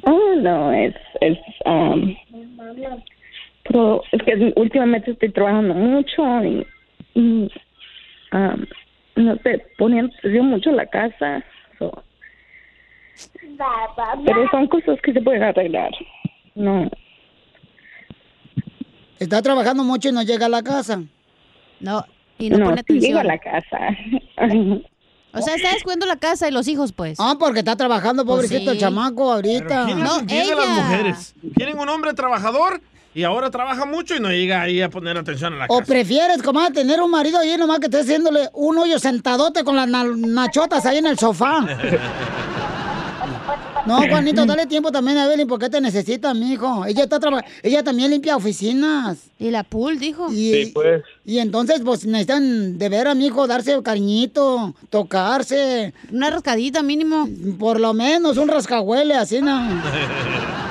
Ah, no, es, es, um, pero es que últimamente estoy trabajando mucho y, y um, no sé, poniendo atención mucho la casa. so. Pero son cosas que se pueden arreglar. No, Está trabajando mucho y no llega a la casa. No, y no, no, pone sí atención. llego a la casa. O sea, está descuidando la casa y los hijos, pues. Ah, porque está trabajando, Pues pobrecito sí. el chamaco ahorita. ¿Quién les entiende a las mujeres? Quieren un hombre trabajador y ahora trabaja mucho y no llega ahí a poner atención a la ¿O casa. prefieres, comadre, tener un marido ahí nomás que esté haciéndole un hoyo sentadote con las na- nachotas ahí en el sofá? No, Juanito, dale tiempo también a Evelyn porque te necesita, mijo. Ella está traba- ella también limpia oficinas. Y la pool, dijo. Y, Sí, pues. y entonces, pues, necesitan de ver a mi hijo darse cariñito, tocarse. Una rascadita mínimo. Por lo menos, un rascahuele, así, ¿no?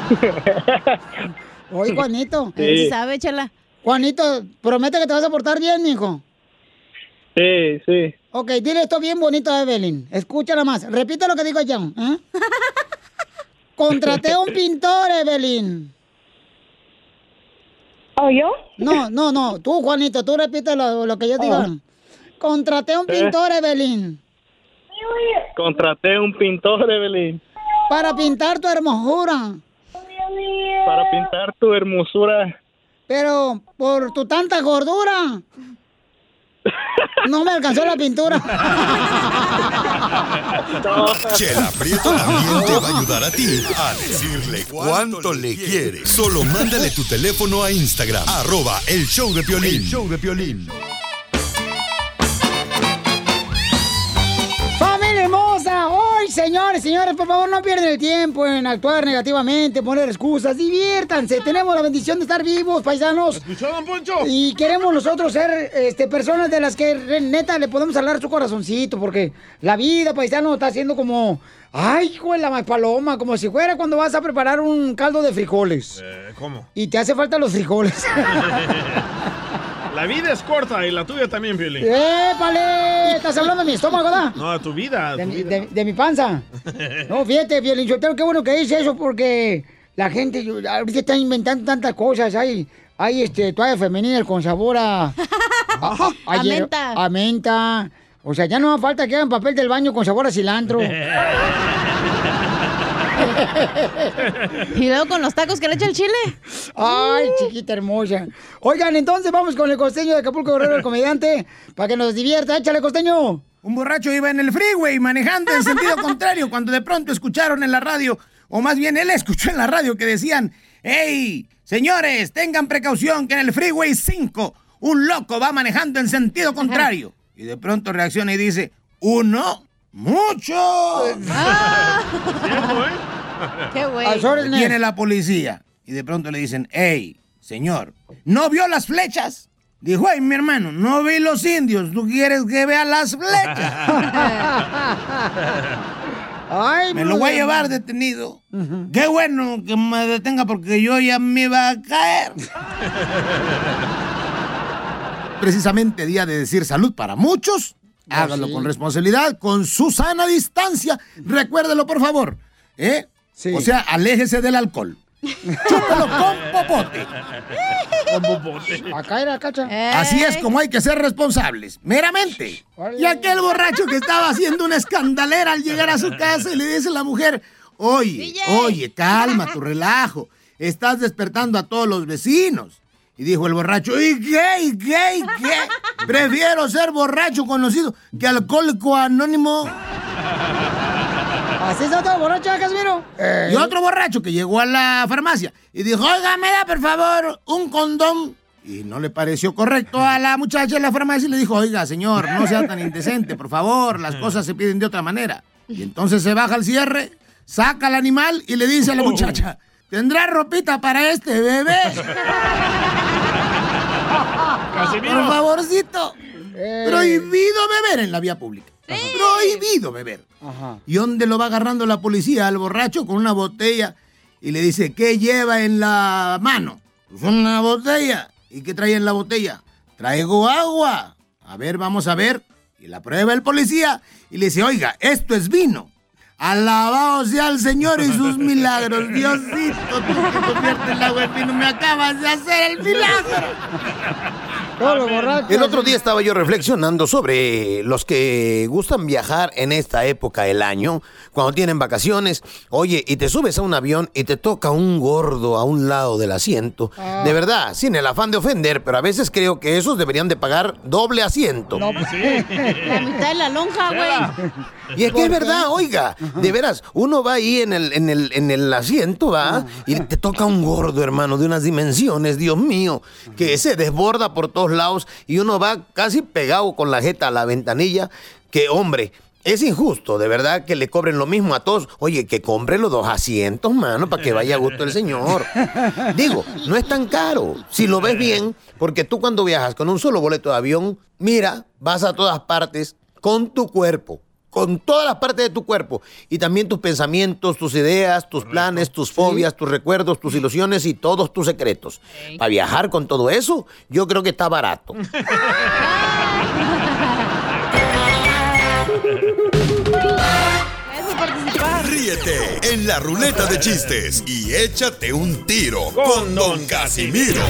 Oye, Juanito. Sí. Sabe, chala. Juanito, promete que te vas a portar bien, mijo. Sí, sí. Ok, dile esto bien bonito a Evelyn. Escúchala más. Repite lo que digo yo. ¿eh? Contraté a un pintor, Evelyn. ¿O yo? No, no, no. Tú, Juanito, tú repite lo, lo que yo digo. Oh. Contraté a un Eh. pintor, Evelyn. Contraté un pintor, Evelyn, Para pintar tu hermosura. para pintar tu hermosura. Pero por tu tanta gordura. No me alcanzó la pintura. Chela Prieto también te va a ayudar a ti a decirle cuánto le quiere. Solo mándale tu teléfono a Instagram, arroba el show de Piolín. El show de Piolín. Hermosa! Hoy, señores, señores, por favor, no pierdan el tiempo en actuar negativamente, poner excusas, diviértanse. Tenemos la bendición de estar vivos, paisanos. ¿Escuchó, don Poncho? Y queremos nosotros ser este, personas de las que neta le podemos hablar su corazoncito, porque la vida, paisano, está siendo como. Ay, hijo de la más paloma, como si fuera cuando vas a preparar un caldo de frijoles. Eh, ¿Cómo? Y te hace falta los frijoles. La vida es corta y la tuya también, Piolín. ¡Épale! ¿Estás hablando de mi estómago, ¿verdad? No, tu vida. De tu mi, vida. de- de mi panza. No, fíjate, Violinchotero, qué bueno que dice eso porque la gente yo- ahorita está inventando tantas cosas. Hay, hay este, toalla femenina con sabor a... A, a- A menta. a menta. O sea, ya no hace falta que hagan papel del baño con sabor a cilantro. Y luego con los tacos que le echa el chile. Ay, chiquita hermosa. Oigan, entonces vamos con el costeño de Acapulco Guerrero, el comediante, para que nos divierta. Échale, costeño. Un borracho iba en el freeway manejando en sentido contrario cuando de pronto escucharon en la radio, o más bien él escuchó en la radio que decían, ¡Hey, señores, tengan precaución que en el freeway 5 un loco va manejando en sentido contrario! Y de pronto reacciona y dice, ¡Uno! ¡Mucho! Qué güey. Viene la policía y de pronto le dicen, hey, señor, ¿no vio las flechas? Dijo, ay, mi hermano, no vi los indios, ¿tú quieres que vea las flechas? Ay, me lo voy a llevar detenido. Qué bueno que me detenga porque yo ya me iba a caer. Precisamente día de decir salud para muchos. Hágalo sí. con responsabilidad, con su sana distancia. Recuérdelo, por favor. ¿Eh? O sea, aléjese del alcohol. Chúpalo con popote. Con popote. Acá era cacha. Así es como hay que ser responsables, meramente. Y aquel borracho que estaba haciendo una escandalera al llegar a su casa y le dice a la mujer, oye, oye, calma, tu relajo, estás despertando a todos los vecinos. Y dijo el borracho, ¿y qué, y qué, y qué? Prefiero ser borracho conocido que alcohólico anónimo. ¿Así está todo borracho, Casimiro? Y otro borracho que llegó a la farmacia y dijo, oiga, me da por favor un condón. Y no le pareció correcto a la muchacha de la farmacia y le dijo, oiga, señor, no sea tan indecente, por favor, las cosas se piden de otra manera. Y entonces se baja el cierre, saca al animal y le dice a la muchacha, ¿tendrá ropita para este bebé? Por favorcito. Prohibido beber en la vía pública. Prohibido beber. ¿Y dónde lo va agarrando la policía al borracho con una botella? Y le dice, ¿qué lleva en la mano? Pues una botella. ¿Y qué trae en la botella? Traigo agua. A ver, vamos a ver. Y la prueba el policía y le dice, oiga, esto es vino. Alabado sea el Señor y sus milagros. Diosito, tú que conviertes el agua en vino, me acabas de hacer el milagro. El otro día estaba yo reflexionando sobre los que gustan viajar en esta época del año, cuando tienen vacaciones. Oye, y te subes a un avión y te toca un gordo a un lado del asiento. Ah. De verdad, sin el afán de ofender, pero a veces creo que esos deberían de pagar doble asiento. La mitad de la lonja, güey. Y es que es verdad, oiga, de veras, uno va ahí en el, en el, en el asiento, va, y te toca un gordo, hermano, de unas dimensiones, Dios mío, que se desborda por todos lados y uno va casi pegado con la jeta a la ventanilla, que hombre. Es injusto, de verdad, que le cobren lo mismo a todos. Oye, que compre los dos asientos, mano, para que vaya a gusto el señor. Digo, no es tan caro, si lo ves bien, porque tú cuando viajas con un solo boleto de avión, mira, vas a todas partes con tu cuerpo con todas las partes de tu cuerpo y también tus pensamientos, tus ideas, tus planes, tus fobias, tus recuerdos, tus ilusiones y todos tus secretos. Para viajar con todo eso, yo creo que está barato. Ríete en la ruleta de chistes y échate un tiro con Don Casimiro.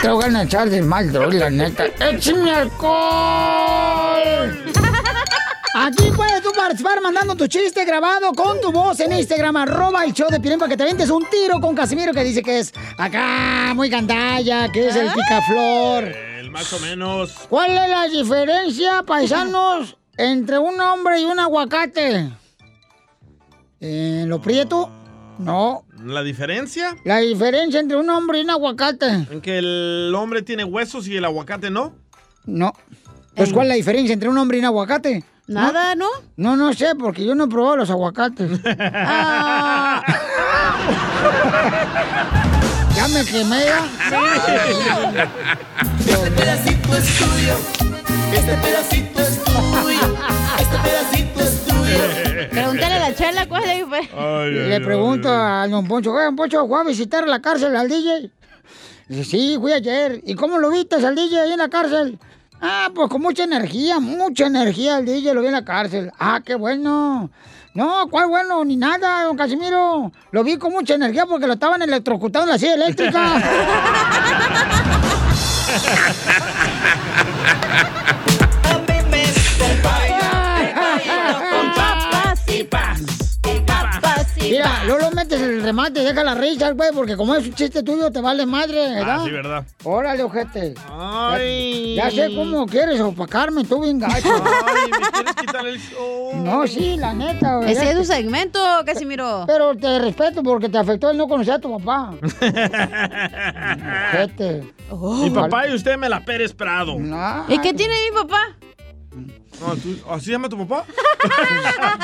Te voy a echar de mal, la neta. ¡Échame alcohol! Aquí puedes tú participar mandando tu chiste grabado con tu voz en Instagram, arroba el show de para que te ventes un tiro con Casimiro que dice que es acá, muy gandalla, que es el picaflor. El más o menos. ¿Cuál es la diferencia, paisanos, entre un hombre y un aguacate? ¿En lo prieto? No. ¿La diferencia? La diferencia entre un hombre y un aguacate. ¿En que el hombre tiene huesos y el aguacate no? No. Pues, ¿cuál es la diferencia entre un hombre y un aguacate? Nada, ¿no? No, no sé, porque yo no he probado los aguacates. Ah. ya me quemé, ya. Este pedacito es tuyo. Este pedacito es tuyo. Este pedacito es tuyo. Pregúntale a la chela cuál es, pues. Le pregunto a don Poncho, oye, don Poncho, ¿fue a visitar la cárcel al DJ? Dice, sí, fui ayer. ¿Y cómo lo viste al DJ ahí en la cárcel? Ah, pues con mucha energía, mucha energía el DJ lo vi en la cárcel. Ah, qué bueno. No, ¿cuál bueno? Ni nada, don Casimiro. Lo vi con mucha energía porque lo estaban electrocutando en la silla eléctrica. Mira, luego metes el remate deja la risa, güey, porque como es un chiste tuyo, te vale madre, ¿verdad? Ah, sí, ¿verdad? Órale, ojete. Ay. Ya, ya sé cómo quieres opacarme, tú bien gacho. Ay, ¿me quieres quitar el show? No, sí, la neta, güey. Ese es tu segmento, Casimiro. Pero te respeto porque te afectó el no conocer a tu papá. Ojete. Mi papá y usted me la Pérez Prado. ¿Y qué tiene mi papá? No, ¿tú- ¿Así se llama tu papá?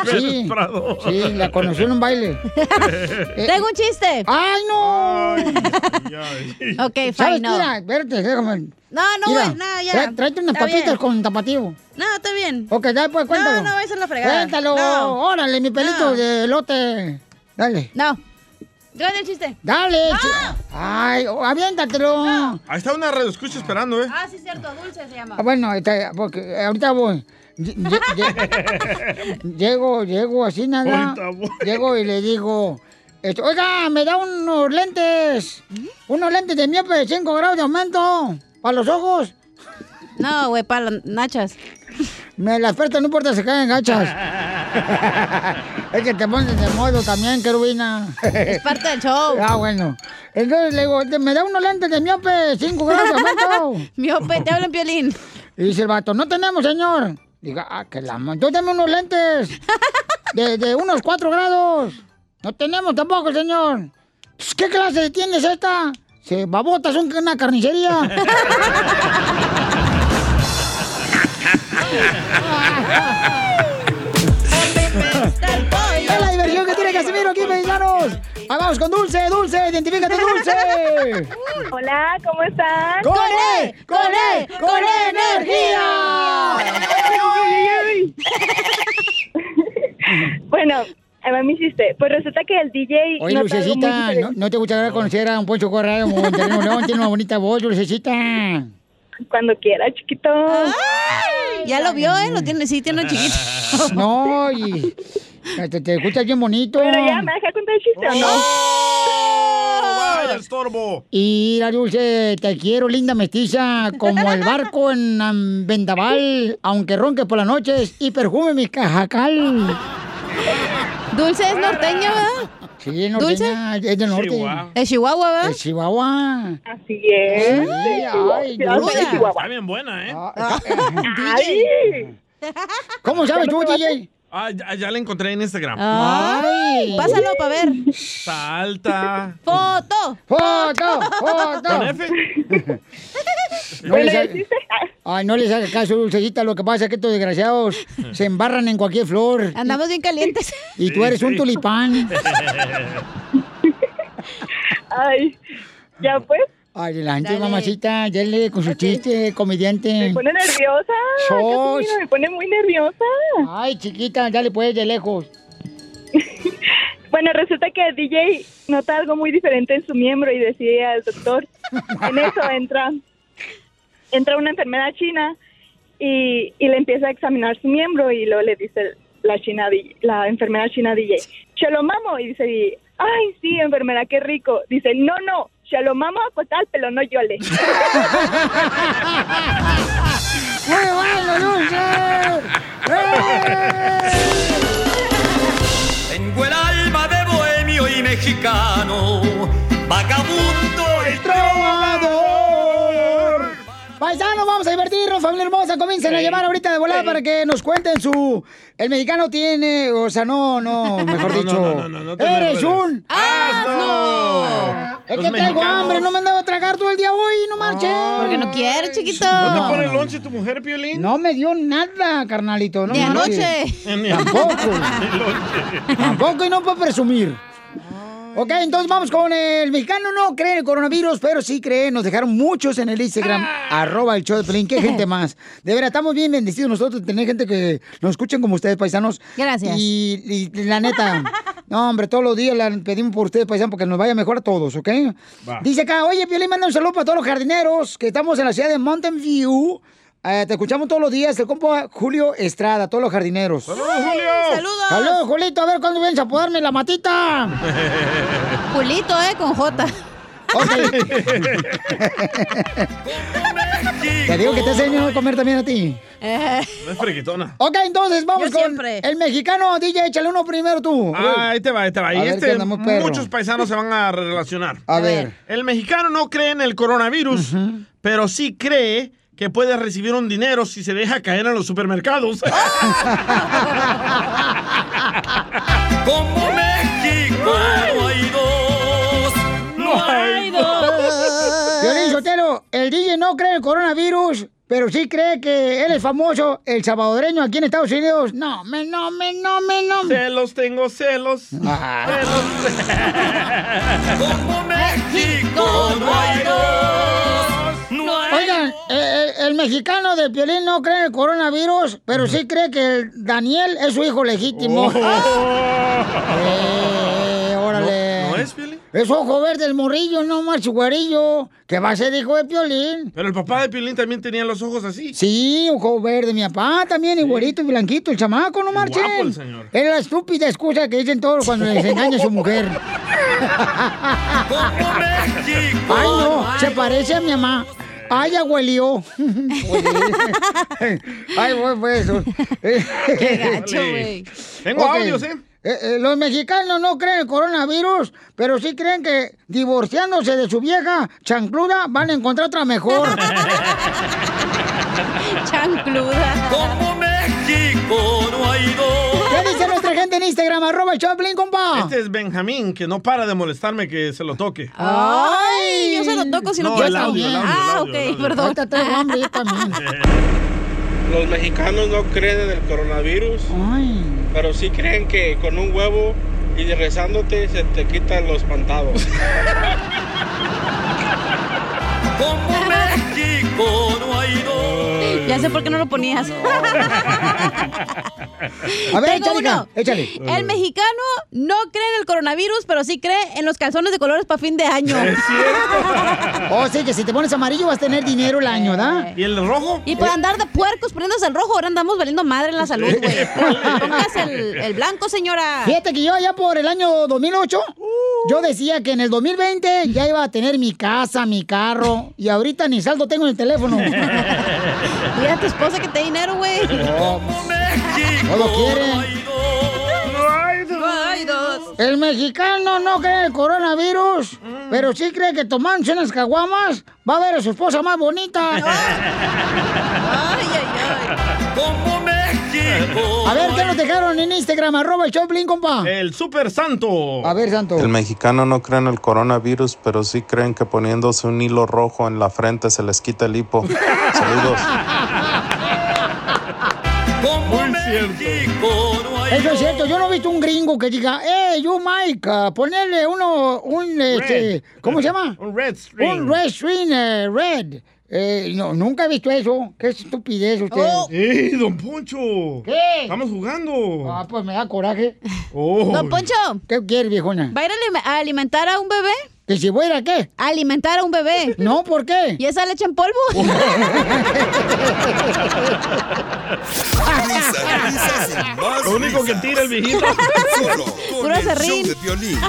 Sí, Pérez Prado. sí, la conocí en un baile. Tengo un chiste. ¡Ay, no! Ok, fine, no. Mira, espérate, déjame. No, no, Mira, no, ya. tra- tráete unas Está papitas bien. con tapativo. No, está bien. Ok, ya pues cuéntalo. No, no, esa es la fregada. Cuéntalo. No. Órale, mi pelito No. de elote. Dale. No. Dale el chiste. Dale. No. chi- Ay, oh, aviéntatelo. Ahí está una radio escucha esperando, ¿eh? Ah, sí, cierto, dulce se llama. Ah, Bueno, está- porque ahorita voy. Lle- lle- lle- llego, llego así nada. Ahorita voy. Llego y le digo, esto, oiga, me da unos lentes, unos lentes de miope de 5 grados de aumento para los ojos. No, güey, para las nachas. Me las prestas, no importa si caen gachas. es que te pones de modo también, querubina. Es parte del show. Ah, bueno. Entonces le digo, me da unos lentes de miope, 5 grados miope, te hablan piolín. Y dice el vato, no tenemos, señor. Diga, ah, que la... Entonces dame unos lentes de, de unos 4 grados. No tenemos tampoco, señor. Pues, ¿Qué clase de tienda es esta? Se babotas son una carnicería. Es la diversión que tiene Casimiro aquí, paisanos. Vamos con Dulce, Dulce, identifícate, Dulce. Hola, ¿cómo están? ¡Con E! ¡Con E! ¡Con energía! bueno, ahí va mi chiste. Pues resulta que el DJ... Oye, muy Lucecita, ¿no. ¿no te gustaría conocer a un Poncho de Monterrey, León? Tiene una bonita voz, Lucecita. Cuando quiera, chiquito. Ya lo vio, ¿eh? Lo tiene, sí, tiene un chiquito. No, y te, te escuchas bien bonito. Pero ya, ¿me deja contar el chiste o no? ¡Vaya, estorbo! Y la Dulce, te quiero, linda mestiza, como el barco en vendaval, aunque ronque por las noches y perfume mi cajacal. Dulce es norteña, ¿verdad? Sí, es del norte. Chihuahua. Es Chihuahua, ¿verdad? Es Chihuahua. Así es. Sí, ay, Dulce. Está bien buena, ¿eh? Ay. ¿Cómo sabes tú, DJ? Ah, ya, ya la encontré en Instagram. Ay, pásalo para ver. Está alta. ¡Foto! ¡Foto! ¡Foto! ¿Con F? No les, haga, ay, no les haga caso, Dulcecita. Lo que pasa es que estos desgraciados se embarran en cualquier flor. Andamos bien calientes. Y tú eres un tulipán. Ay, ya pues. Adelante, Dale. mamacita, dale con su chiste, comediante. Me pone nerviosa. Sos. Me pone muy nerviosa. Ay, chiquita, dale pues de lejos. Bueno, resulta que el DJ nota algo muy diferente en su miembro y decide al doctor. En eso entra, entra una enfermera china y, y le empieza a examinar su miembro y luego le dice la china la enfermera china DJ, ¿se lo mamo? Y dice, ay, sí, enfermera, qué rico. Dice, no, no, se lo mamo a tal, pero no yole. ¡Muy bueno, Tengo el alma de bohemio y mexicano, vagabundo y trovador. Paisanos, vamos a divertirnos, familia hermosa. Comiencen a llevar ahorita de volada para que nos cuenten su. El mexicano tiene, o sea, no, no, mejor No, dicho. no, no, no, no te Eres un asno. Es Los que traigo mexicanos. hambre, no me han dado a tragar todo el día hoy, no marches. Porque no quiere, chiquito. ¿No te pone lonche tu mujer, Piolín? No me dio nada, carnalito. No Ni anoche. Ni Tampoco. Tampoco y no puedo presumir. Ok, entonces vamos con el mexicano. No cree en el coronavirus, pero sí cree. Nos dejaron muchos en el Instagram, arroba el show de Pelín. Qué gente más. De verdad, estamos bien bendecidos nosotros de tener gente que nos escuchen como ustedes, paisanos. Gracias. Y, y la neta, no, hombre, todos los días la pedimos por ustedes, paisanos, porque nos vaya mejor a todos, ¿ok? Va. Dice acá, oye, Piolín, manda un saludo para todos los jardineros que estamos en la ciudad de Mountain View. Eh, te escuchamos todos los días, el compa Julio Estrada, todos los jardineros. ¡Saludos, Julio! ¡Saludos! Saludos, Julito, a ver cuándo vienes a podarme la matita. Julito, eh, con J. Te digo que te enseño a comer también a ti. No es friquitona. Ok, entonces vamos Yo con siempre. el mexicano. DJ, échale uno primero tú. Ah, ahí te va, ahí te va. A Y ver, este, muchos paisanos se van a relacionar. A ver. El mexicano no cree en el coronavirus, pero sí cree que puede recibir un dinero si se deja caer en los supermercados. Como México no hay dos, no hay dos. Violín Sotelo, el DJ no cree en el coronavirus, pero sí cree que él es famoso, el salvadoreño aquí en Estados Unidos. No, me, no, me, no, me, no. me. celos, tengo celos. Como México no hay dos, no hay Oigan, eh, eh, el mexicano de Piolín no cree en el coronavirus, pero sí cree que el Daniel es su hijo legítimo. Eh, órale. ¿No- no es, Piolín? Es ojo verde el morrillo, no más güerillo, que va a ser hijo de Piolín. Pero el papá de Piolín también tenía los ojos así. Sí, ojo verde, mi papá también, y güerito y blanquito, el chamaco, no marchen. guapo el señor. Es la estúpida excusa que dicen todos cuando les engaña a su mujer. Ay, no, se parece a mi mamá. Ay, abuelio. Ay, fue, fue eso. Qué gacho, güey. Tengo Ok. audios, ¿eh? Eh, eh, los mexicanos no creen en el coronavirus, pero sí creen que divorciándose de su vieja chancluda van a encontrar otra mejor. Chancluda. Como Instagram? Arroba el Choplin, compa. Este es Benjamín, que no para de molestarme que se lo toque. Ay, yo se lo toco si no, No, quiero el audio, el audio, el Ah, audio, ok, el audio. perdón. Hambre yo también. Los mexicanos no creen en el coronavirus, pero sí creen que con un huevo y rezándote se te quitan los pantados. Como México no hay dos. Ya sé por qué no lo ponías. A ver, échale, uno. échale. El mexicano no cree en el coronavirus, pero sí cree en los calzones de colores para fin de año. Oh, sí, que si te pones amarillo vas a tener dinero el año, ¿da? ¿Y el rojo? Y por andar de puercos poniéndose el rojo, ahora andamos valiendo madre en la salud, güey. Póngase el, el blanco, señora. Fíjate que yo allá por el año 2008, yo decía que en el 2020 ya iba a tener mi casa, mi carro, y ahorita ni saldo tengo en el teléfono. Mira a tu esposa que te dé dinero, güey. No lo quiere. No hay dos. El mexicano no cree en el coronavirus, pero sí cree que tomándose unas caguamas va a ver a su esposa más bonita. Ay, ay, ay. México. A ver, ¿qué nos dejaron en Instagram? Arroba el Choplin, compa. El super santo. A ver, Santo. El mexicano no cree en el coronavirus, pero sí creen que poniéndose un hilo rojo en la frente se les quita el hipo. Saludos. Como México no hay Eso es cierto, yo no he visto un gringo que diga, hey, you Mike, ah, ponerle uno, un, este, ¿cómo se llama? Un red string. Un red string, eh, red. Eh, no, nunca he visto eso. Qué estupidez usted. ¡Ey, don Poncho! ¿Qué? Estamos jugando. Ah, pues me da coraje. Oh. Don Poncho. ¿Qué quieres, viejona? ¿Va a ir a alime- a alimentar a un bebé? ¿Que si voy a ir a qué? A alimentar a un bebé. No, ¿por qué? ¿Y esa leche en polvo? Risas, risas y más Lo único que risas. tira el viejito. Solo con Puro el show de Piolín.